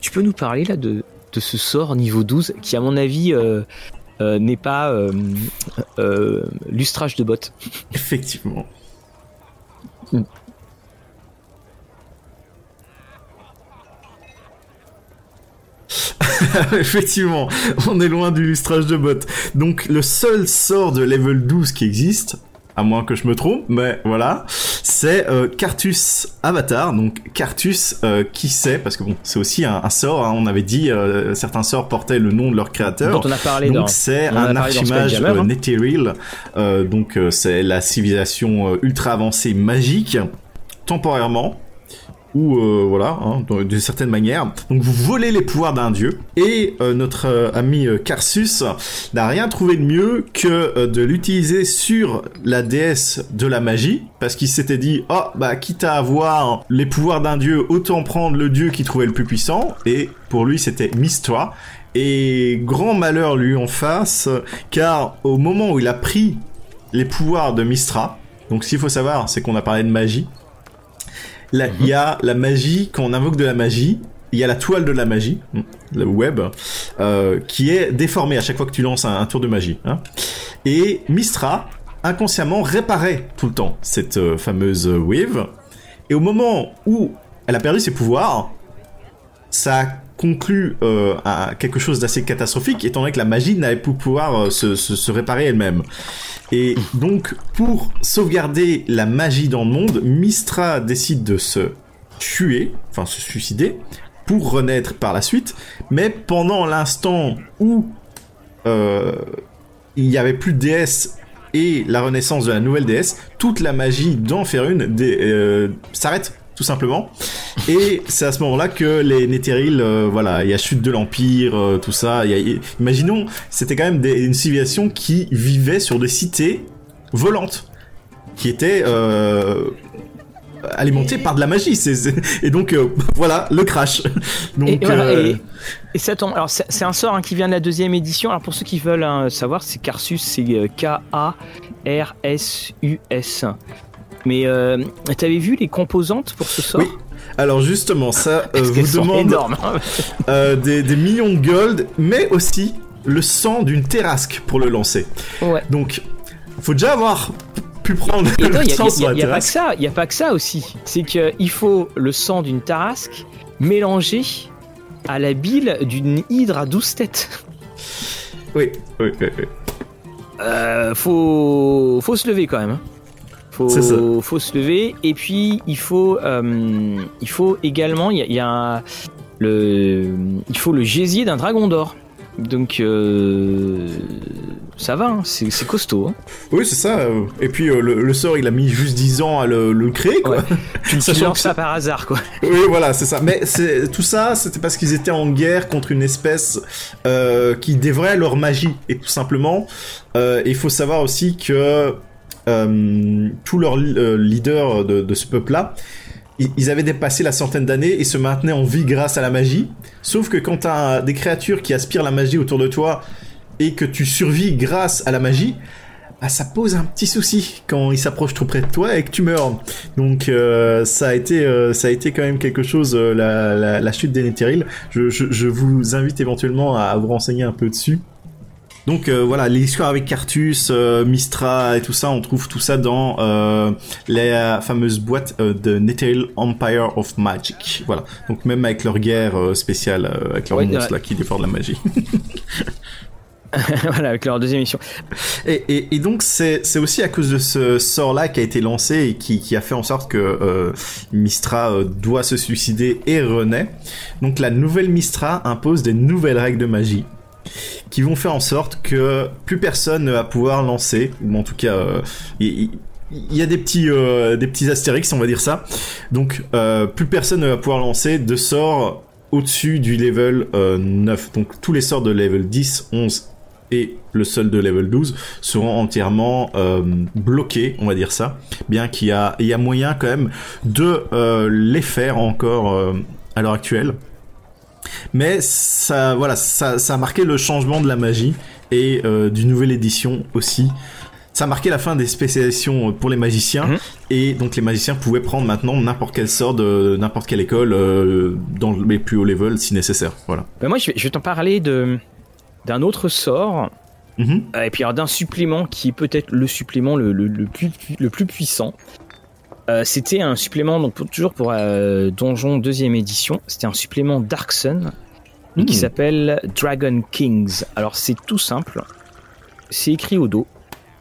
Tu peux nous parler là de, de ce sort niveau 12 qui, à mon avis, euh, euh, n'est pas euh, lustrage de bottes. Effectivement. Effectivement, on est loin du lustrage de bottes. Donc le seul sort de level 12 qui existe, à moins que je me trompe, mais voilà, c'est euh, Cartus Avatar. Donc Cartus, euh, qui sait, parce que bon, c'est aussi un, sort. Hein, on avait dit euh, certains sorts portaient le nom de leur créateur. Dont on a parlé. Donc c'est un archimage euh, Netheril. donc c'est la civilisation ultra avancée magique temporairement ou euh, voilà, hein, d'une certaine manière. Donc vous volez les pouvoirs d'un dieu. Et euh, notre euh, ami Carsus n'a rien trouvé de mieux que de l'utiliser sur la déesse de la magie. Parce qu'il s'était dit oh bah quitte à avoir les pouvoirs d'un dieu autant prendre le dieu qui trouvait le plus puissant et pour lui c'était Mistra et grand malheur lui en face car au moment où il a pris les pouvoirs de Mistra donc s'il faut savoir c'est qu'on a parlé de magie il y a la magie, quand on invoque de la magie, il y a la toile de la magie, hmm, le web, euh, qui est déformée à chaque fois que tu lances un, tour de magie. Hein. Et Mistra, inconsciemment, réparait tout le temps cette euh, fameuse wave. Et au moment où elle a perdu ses pouvoirs, ça conclut euh, à quelque chose d'assez catastrophique, étant donné que la magie n'avait plus pouvoir se, se réparer elle-même. Et donc, pour sauvegarder la magie dans le monde, Mistra décide de se tuer, enfin se suicider, pour renaître par la suite. Mais pendant l'instant où euh, il n'y avait plus de déesse et la renaissance de la nouvelle déesse, toute la magie d'en faire euh, s'arrête tout simplement. Et c'est à ce moment-là que les Netheril, euh, voilà, il y a chute de l'Empire, euh, tout ça. imaginons, c'était quand même une civilisation qui vivait sur des cités volantes, qui étaient euh, alimentées par de la magie. Et donc, voilà, le crash. Donc, et, alors c'est un sort hein, qui vient de la deuxième édition. Alors pour ceux qui veulent hein, savoir, c'est Carsus, c'est K-A-R-S-U-S. Mais euh, t'avais vu les composantes pour ce sort? Oui. Alors justement, ça euh, vous demande énormes. hein. euh, des, des millions de gold, mais aussi le sang d'une terrasque pour le lancer. Ouais. Donc, faut déjà avoir pu prendre Et non, le il sang y a- sur la y a pas que terrasque. ça, il y a pas que ça aussi. C'est qu'il faut le sang d'une tarasque mélangé à la bile d'une hydre à 12 têtes. Oui, oui, oui, oui. Euh, faut, faut se lever quand même. Faut, ça. faut se lever. Et puis, il faut, euh, il faut également, il y a, il y a un- le, il faut le gésier d'un dragon d'or. Donc, euh, ça va, hein, c'est costaud. hein. Oui, c'est ça. Et puis euh, le, le sort, il a mis juste 10 ans à le, le créer, quoi. Ouais. Tu lances ça par hasard, quoi. Oui, voilà, c'est ça. Mais tout ça, c'était parce qu'ils étaient en guerre contre une espèce euh, qui dévorait leur magie, et tout simplement. Il faut savoir aussi que tous leurs euh, leaders de, ce peuple-là, ils, avaient dépassé la centaine d'années et se maintenaient en vie grâce à la magie. Sauf que quand t'as des créatures qui aspirent la magie autour de toi et que tu survis grâce à la magie, bah, ça pose un petit souci quand ils s'approchent trop près de toi et que tu meurs. Donc euh, ça a été euh, ça a été quand même quelque chose euh, la, chute des Netheril. Je, je, vous invite éventuellement à vous renseigner un peu dessus. Donc euh, voilà, l'histoire avec Cartus, euh, Mistra et tout ça, on trouve tout ça dans euh, la fameuse boîte euh, de Netheril Empire of Magic. Voilà. Donc même avec leur guerre euh, spéciale, avec leur Ouais, monstre là qui défendent la magie. voilà, avec leur deuxième mission. Et, et, et donc c'est c'est aussi à cause de ce sort-là qui a été lancé et qui, qui a fait en sorte que euh, Mistra euh, doit se suicider et renaît. Donc la nouvelle Mistra impose des nouvelles règles de magie qui vont faire en sorte que plus personne ne va pouvoir lancer, ou en tout cas euh, il y a des petits euh, des petits astérix on va dire ça. Donc euh, plus personne ne va pouvoir lancer de sorts au-dessus du level euh, 9. Donc tous les sorts de level 10, 11 et le seul de level 12 seront entièrement bloqués, on va dire ça. Bien qu'il y y a moyen quand même de les faire encore à l'heure actuelle. Mais ça, voilà, ça, ça a marqué le changement de la magie et euh, d'une nouvelle édition aussi. Ça a marqué la fin des spécialisations pour les magiciens Mhm. et donc les magiciens pouvaient prendre maintenant n'importe quel sort de n'importe quelle école euh, dans les plus hauts levels si nécessaire. Voilà. Ben moi, je vais, je vais t'en parler de d'un autre sort Mhm. euh, et puis d'un supplément qui est peut-être le supplément le, le, le plus le plus puissant. Euh, c'était un supplément donc pour- toujours pour euh, Donjon deuxième édition. C'était un supplément Dark Sun et qui s'appelle Dragon Kings. Alors c'est tout simple. C'est écrit au dos.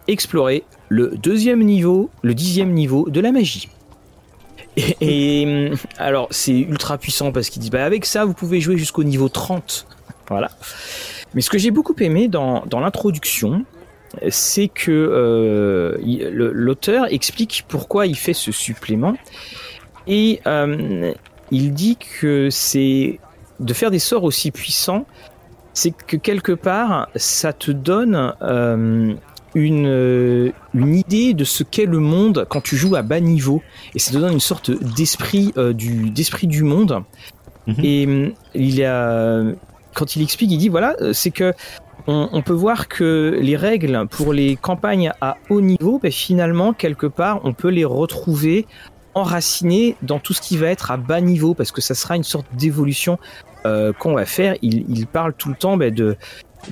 Explorer le deuxième niveau, le dixième niveau de la magie. Et, et, hum, alors c'est ultra puissant parce qu'ils disent bah avec ça vous pouvez jouer jusqu'au niveau 30. Voilà. Mais ce que j'ai beaucoup aimé dans, dans l'introduction, c'est que euh, l'auteur explique pourquoi il fait ce supplément. Et euh, il dit que c'est de faire des sorts aussi puissants, c'est que quelque part ça te donne euh, une, une idée de ce qu'est le monde quand tu joues à bas niveau. Et ça te donne une sorte d'esprit du d'esprit du monde. Mhm. et il a quand il explique il dit voilà c'est que on, on peut voir que les règles pour les campagnes à haut niveau ben, finalement quelque part on peut les retrouver enracinées dans tout ce qui va être à bas niveau parce que ça sera une sorte d'évolution euh, qu'on va faire il, il parle tout le temps ben, de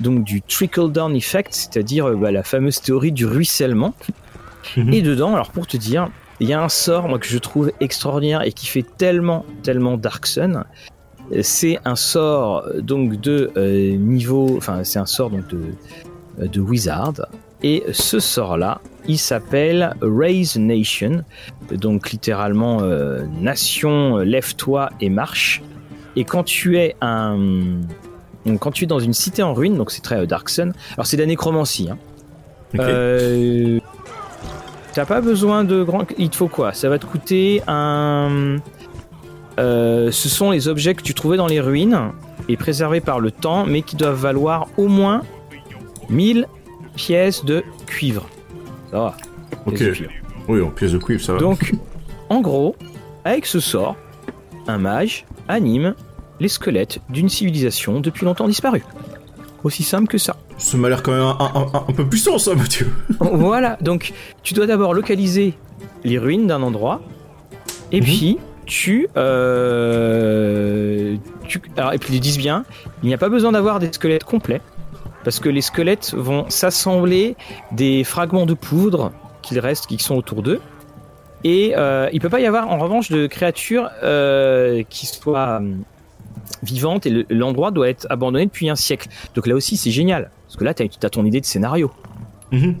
donc du trickle down effect c'est-à-dire euh, ben, la fameuse théorie du ruissellement Mhm. et dedans, alors pour te dire, il y a un sort moi que je trouve extraordinaire et qui fait tellement, tellement Dark Sun. C'est un sort euh, donc de euh, niveau, enfin c'est un sort donc de, euh, de Wizard. Et ce sort-là, il s'appelle Raise Nation, donc littéralement euh, nation, lève-toi et marche. Et quand tu es un, donc quand tu es dans une cité en ruine, donc c'est très euh, Dark Sun. Alors c'est de la nécromancie. Hein. Ok. Euh, T'as pas besoin de grand. Il te faut quoi? Ça va te coûter un. Euh, ce sont les objets que tu trouvais dans les ruines et préservés par le temps, mais qui doivent valoir au moins 1000 pièces de cuivre. Ça va. Ok. pièces cuivre. Oui, en pièce de cuivre, ça va. Donc, en gros, avec ce sort, un mage anime les squelettes d'une civilisation depuis longtemps disparue. Aussi simple que ça. Ça m'a l'air quand même un, un- un- un peu puissant, ça, Mathieu. voilà, donc tu dois d'abord localiser les ruines d'un endroit, et Mhm. puis euh, tu- alors, et puis ils disent bien, il n'y a pas besoin d'avoir des squelettes complets, parce que les squelettes vont s'assembler des fragments de poudre qu'il reste, qui sont autour d'eux, et euh, il peut pas y avoir en revanche de créatures euh, qui soient euh, vivantes, et le- l'endroit doit être abandonné depuis un siècle. Donc là aussi c'est génial, parce que là tu as ton idée de scénario. Mhm.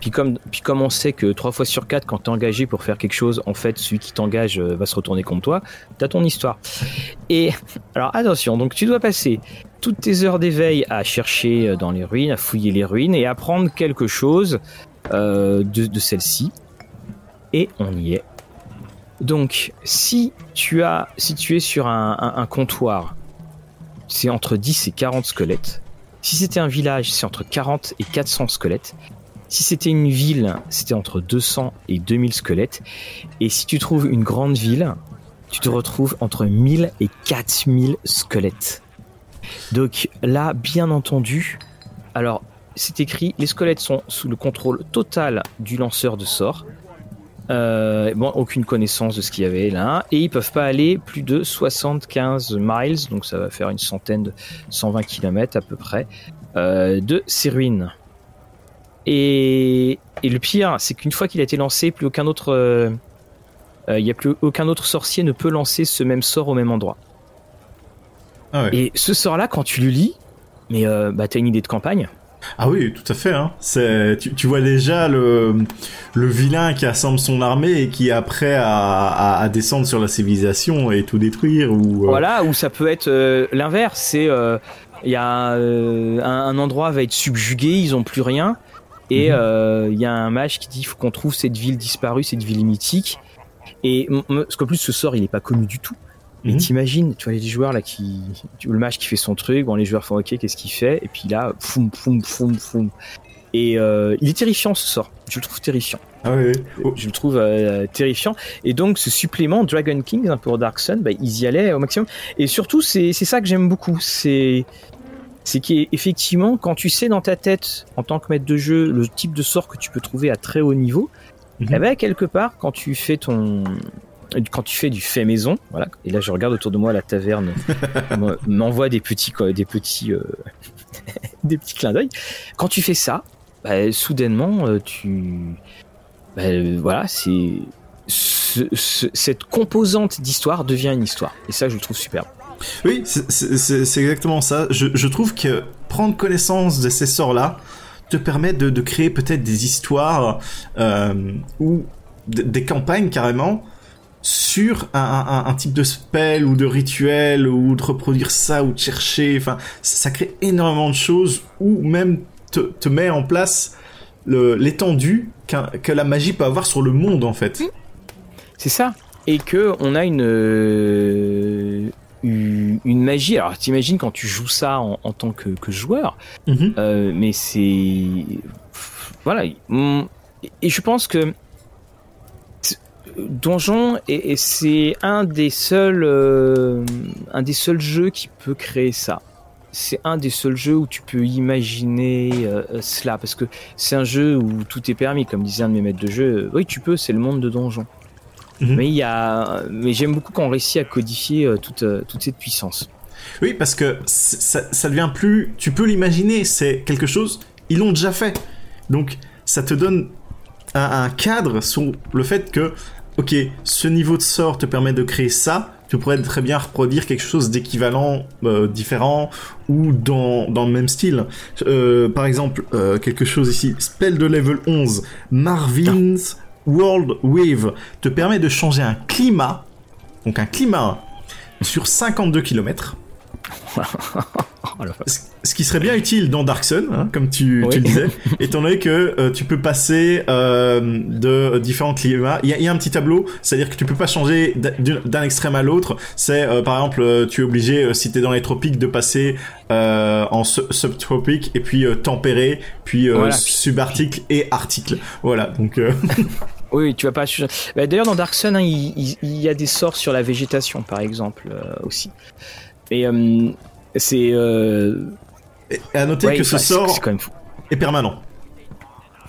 Puis comme, puis comme on sait que trois fois sur quatre, quand t'es engagé pour faire quelque chose, en fait, celui qui t'engage euh, va se retourner contre toi, t'as ton histoire. Et alors attention, donc tu dois passer toutes tes heures d'éveil à chercher euh, dans les ruines, à fouiller les ruines et apprendre quelque chose euh, de, de celle-ci. Et on y est. Donc, si tu as, si tu es sur un, un- un comptoir, c'est entre 10 et 40 squelettes. Si c'était un village, c'est entre 40 et 400 squelettes. Si c'était une ville, c'était entre 200 et 2000 squelettes. Et si tu trouves une grande ville, tu te retrouves entre 1000 et 4000 squelettes. Donc là, bien entendu, alors c'est écrit, les squelettes sont sous le contrôle total du lanceur de sorts. Euh, bon, aucune connaissance de ce qu'il y avait là. Et ils peuvent pas aller plus de 75 miles, donc ça va faire une centaine de 120 km à peu près, euh, de ces ruines. Et, et le pire, c'est qu'une fois qu'il a été lancé, plus aucun autre, euh, euh, il y a plus aucun autre sorcier ne peut lancer ce même sort au même endroit. Ah, ouais. Et ce sort-là, quand tu le lis, mais bah t'as une idée de campagne. Ah oui, tout à fait. Hein. C'est, tu, tu vois déjà le, le vilain qui assemble son armée et qui est prêt à, à, à descendre sur la civilisation et tout détruire. Ou, euh, Voilà, ou ça peut être euh, l'inverse. C'est euh, il y a un, un endroit va être subjugué, ils ont plus rien, et Mhm. il y a un mage qui dit faut qu'on trouve cette ville disparue, cette ville mythique. Et parce qu'en plus ce sort il est pas connu du tout. Mais Mhm. t'imagines, tu vois les joueurs là qui, le mage qui fait son truc, bon les joueurs font ok qu'est-ce qu'il fait, et puis là, foum foum foum foum. Et euh, il est terrifiant ce sort, je le trouve terrifiant. Ah oui. Oh, Je le trouve euh, terrifiant. Et donc, ce supplément Dragon King hein, pour Dark Sun, bah, ils y allaient au maximum. Et surtout, c'est ça que j'aime beaucoup. C'est c'est qu'effectivement, quand tu sais dans ta tête, en tant que maître de jeu, le type de sort que tu peux trouver à très haut niveau, Mhm. eh ben, quelque part, quand tu fais ton quand tu fais du fait maison, voilà, et là je regarde autour de moi la taverne m'en- m'envoie des petits des petits euh, des petits clins d'œil. Quand tu fais ça, bah, soudainement euh, tu bah, euh, voilà, c'est ce- ce- cette composante d'histoire devient une histoire. Et ça, je le trouve superbe. Oui, c'est- exactement ça. Je, je trouve que prendre connaissance de ces sorts-là te permet de, de créer peut-être des histoires euh, ou des campagnes carrément sur un, un- un type de spell ou de rituel ou de reproduire ça ou de chercher. Enfin, ça crée énormément de choses ou même te, te met en place l'étendue que la magie peut avoir sur le monde en fait. C'est ça. Et que on a une euh, une magie. Alors, t'imagines quand tu joues ça en, en tant que, que joueur, Mhm. euh, mais c'est voilà. Hum, Et je pense que Donjon, et, et c'est un des seuls euh, un des seuls jeux qui peut créer ça. C'est un des seuls jeux où tu peux imaginer euh, cela parce que c'est un jeu où tout est permis, comme disait un de mes maîtres de jeu. Oui, tu peux, c'est le monde de Donjon. Mhm. Mais il y a, mais j'aime beaucoup quand on réussit à codifier euh, toute euh, toute cette puissance. Oui, parce que ça, ça devient plus. Tu peux l'imaginer, c'est quelque chose. Ils l'ont déjà fait. Donc, ça te donne un cadre sur le fait que, ok, ce niveau de sort te permet de créer ça. Tu pourrais très bien reproduire quelque chose d'équivalent, euh, différent ou dans, dans le même style. Euh, par exemple, euh, quelque chose ici, spell de level 11, Marvin's World Wave, te permet de changer un climat, donc un climat sur 52 km. Oh Ce qui serait bien utile dans Dark Sun, hein, comme tu, Oui. tu le disais, étant donné que euh, tu peux passer euh, de différents climats. Il y, a, il y a un petit tableau, c'est-à-dire que tu peux pas changer d'un- extrême à l'autre. C'est euh, par exemple, euh, tu es obligé, euh, si tu es dans les tropiques, de passer euh, en su- subtropique et puis euh, tempéré, puis euh, Voilà. subarctique et article. Voilà, donc euh, Oui, tu vas pas. Bah, D'ailleurs, dans Dark Sun, hein, il, il- y a des sorts sur la végétation, par exemple, euh, aussi. Et euh, c'est. Euh... et à noter ouais, que ce sort c'est quand même fou. est permanent.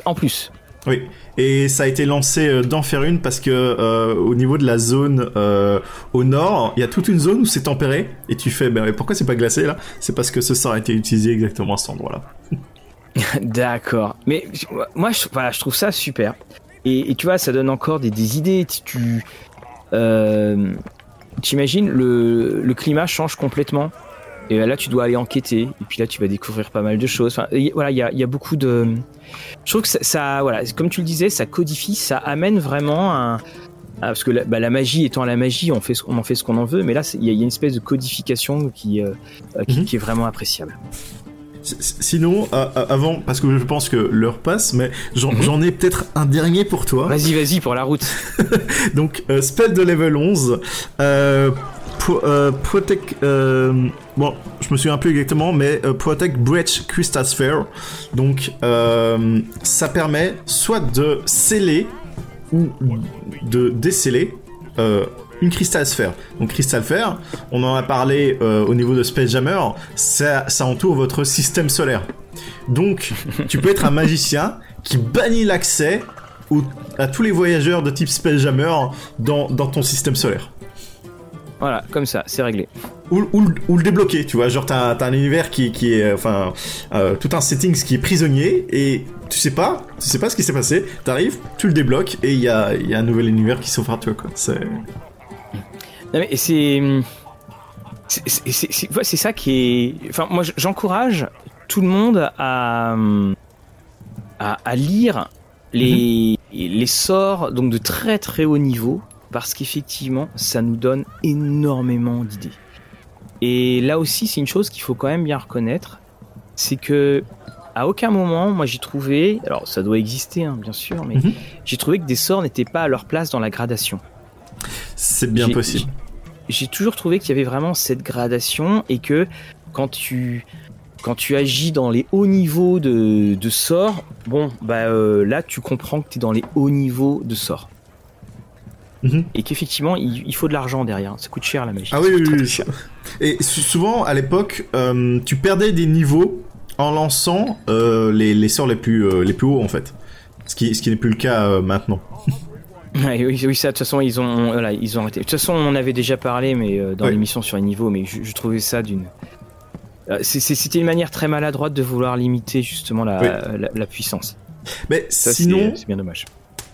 En plus. Oui, et ça a été lancé euh, d'en faire une parce que euh, au niveau de la zone euh, au nord, il y a toute une zone où c'est tempéré et tu fais, ben pourquoi c'est pas glacé là? C'est parce que ce sort a été utilisé exactement à cet endroit-là. D'accord, mais moi je, voilà, je trouve ça super. Et, et, tu vois, ça donne encore des, des idées. Tu, euh, t'imagines le, le climat change complètement. Et là, tu dois aller enquêter. Et puis là, tu vas découvrir pas mal de choses. Enfin, y, voilà, il y a, y a, beaucoup de. Je trouve que ça, ça, voilà, comme tu le disais, ça codifie, ça amène vraiment un. Parce que la, bah, la magie étant la magie, on, fait, on en fait ce qu'on en veut, mais là, il y, y, a une espèce de codification qui, euh, qui, mm -hmm. qui, est vraiment appréciable. Sinon, euh, avant, parce que je pense que l'heure passe, mais j'en mm -hmm. ai peut-être un dernier pour toi. Vas-y, vas-y, pour la route. Donc, euh, spell de level 11. Euh, Pro, euh, Protect. Euh, bon, je me souviens plus exactement, mais euh, Protect Breach Crystal Sphere. Donc, ça permet soit de sceller ou de déceler une Crystal Sphere. Donc Crystal Sphere, on en a parlé euh, au niveau de Spelljammer, ça, ça entoure votre système solaire. Donc, tu peux être un magicien qui bannit l'accès à tous les voyageurs de type Spelljammer dans, dans ton système solaire. Voilà, comme ça, c'est réglé. Ou, ou, ou, le débloquer, tu vois, genre t'as un univers qui, qui est, enfin, euh, tout un settings qui est prisonnier et tu sais pas, tu sais pas ce qui s'est passé, t'arrives, tu le débloques et il y a, y a un nouvel univers qui s'offre à toi, quoi. C'est... Non mais c'est c'est ça qui est. Enfin, moi, j'encourage tout le monde à à, à lire les -hmm. les sorts donc de très très haut niveau parce qu'effectivement, ça nous donne énormément d'idées. Et là aussi, c'est une chose qu'il faut quand même bien reconnaître, c'est que à aucun moment, moi j'ai trouvé, alors ça doit exister hein, bien sûr, mais -hmm. j'ai trouvé que des sorts n'étaient pas à leur place dans la gradation. C'est bien possible. J'ai toujours trouvé qu'il y avait vraiment cette gradation et que quand tu quand tu agis dans les hauts niveaux de, de sorts, bon, bah euh, là tu comprends que tu es dans les hauts niveaux de sorts. Mm -hmm. Et qu'effectivement, il, il, faut de l'argent derrière. Ça coûte cher la magie. Ah oui, oui, oui. Cher. Et souvent, à l'époque, euh, tu perdais des niveaux en lançant euh, les, les sorts les plus, euh, les plus hauts, en fait. Ce qui, ce qui n'est plus le cas euh, maintenant. oui, oui, oui, ça, de toute façon, ils ont, voilà, ils ont arrêté. De toute façon, on en avait déjà parlé, mais euh, dans oui. l'émission sur les niveaux, mais je, je trouvais ça d'une. Euh, C'était une manière très maladroite de vouloir limiter justement la, oui. la, la, puissance. Mais ça, sinon, c'est bien dommage.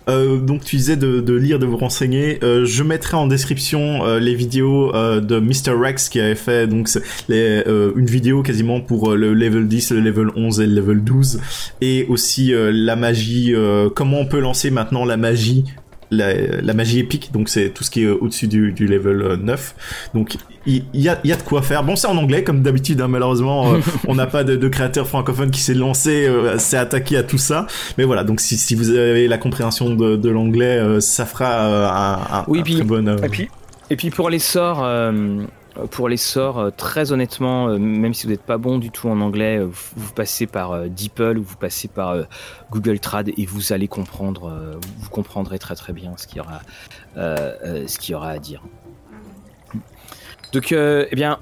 Euh, donc tu disais de, de, lire, de vous renseigner. Euh, je mettrai en description euh, les vidéos de Mr Rex qui avait fait donc les, une vidéo quasiment pour le level 10, le level 11 et le level 12 et aussi la magie. comment on peut lancer maintenant la magie la, la, magie épique, donc c'est tout ce qui est au-dessus du, du, level 9. Donc il y, a, y, a, de quoi faire. Bon, c'est en anglais comme d'habitude, hein, malheureusement, euh, on n'a pas de, de, créateur francophone qui s'est lancé, euh, s'est attaqué à tout ça. Mais voilà, donc si, si vous avez la compréhension de, de l'anglais, euh, ça fera un, un, oui, un puis, très bon. Et puis, et puis pour les sorts pour les sorts, très honnêtement, même si vous n'êtes pas bon du tout en anglais, vous, passez par DeepL ou vous passez par Google Trad et vous allez comprendre, vous comprendrez très très bien ce qu'il y aura, ce qu'il y aura à dire. Donc, euh, eh bien,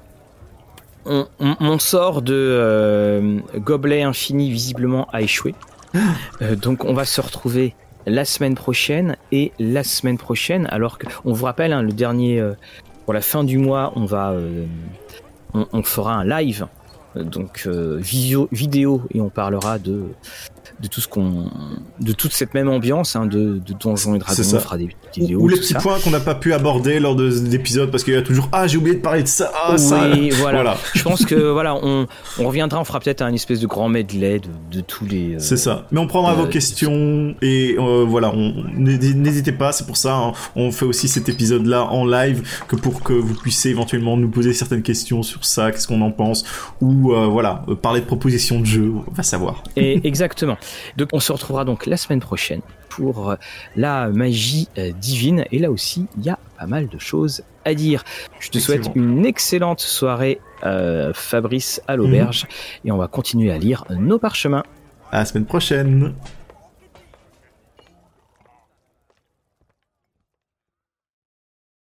on, on, mon sort de euh, gobelet infini visiblement a échoué. Euh, donc, on va se retrouver la semaine prochaine et la semaine prochaine, alors que on vous rappelle, hein, le dernier euh, pour la fin du mois, on va, euh, fera un live, donc visio, vidéo et on parlera de de tout ce qu'on de toute cette même ambiance hein, de, de Donjons et Dragons ça. on fera des, des vidéos ou les petits ça. points qu'on n'a pas pu aborder lors de l'épisode parce qu'il y a toujours ah j'ai oublié de parler de ça ah oui, ça voilà. voilà. je pense que voilà on, on reviendra on fera peut-être un espèce de grand medley de, de tous les euh, c'est ça mais on prendra euh, vos questions et euh, voilà n'hésitez pas c'est pour ça hein, on fait aussi cet épisode là en live que pour que vous puissiez éventuellement nous poser certaines questions sur ça qu'est-ce qu'on en pense ou voilà parler de propositions de jeu on va savoir et exactement donc on se retrouvera donc la semaine prochaine pour euh, la magie euh, divine et là aussi il y a pas mal de choses à dire. Je te souhaite une excellente soirée euh, Fabrice à l'auberge mmh. et on va continuer à lire nos parchemins. À la semaine prochaine.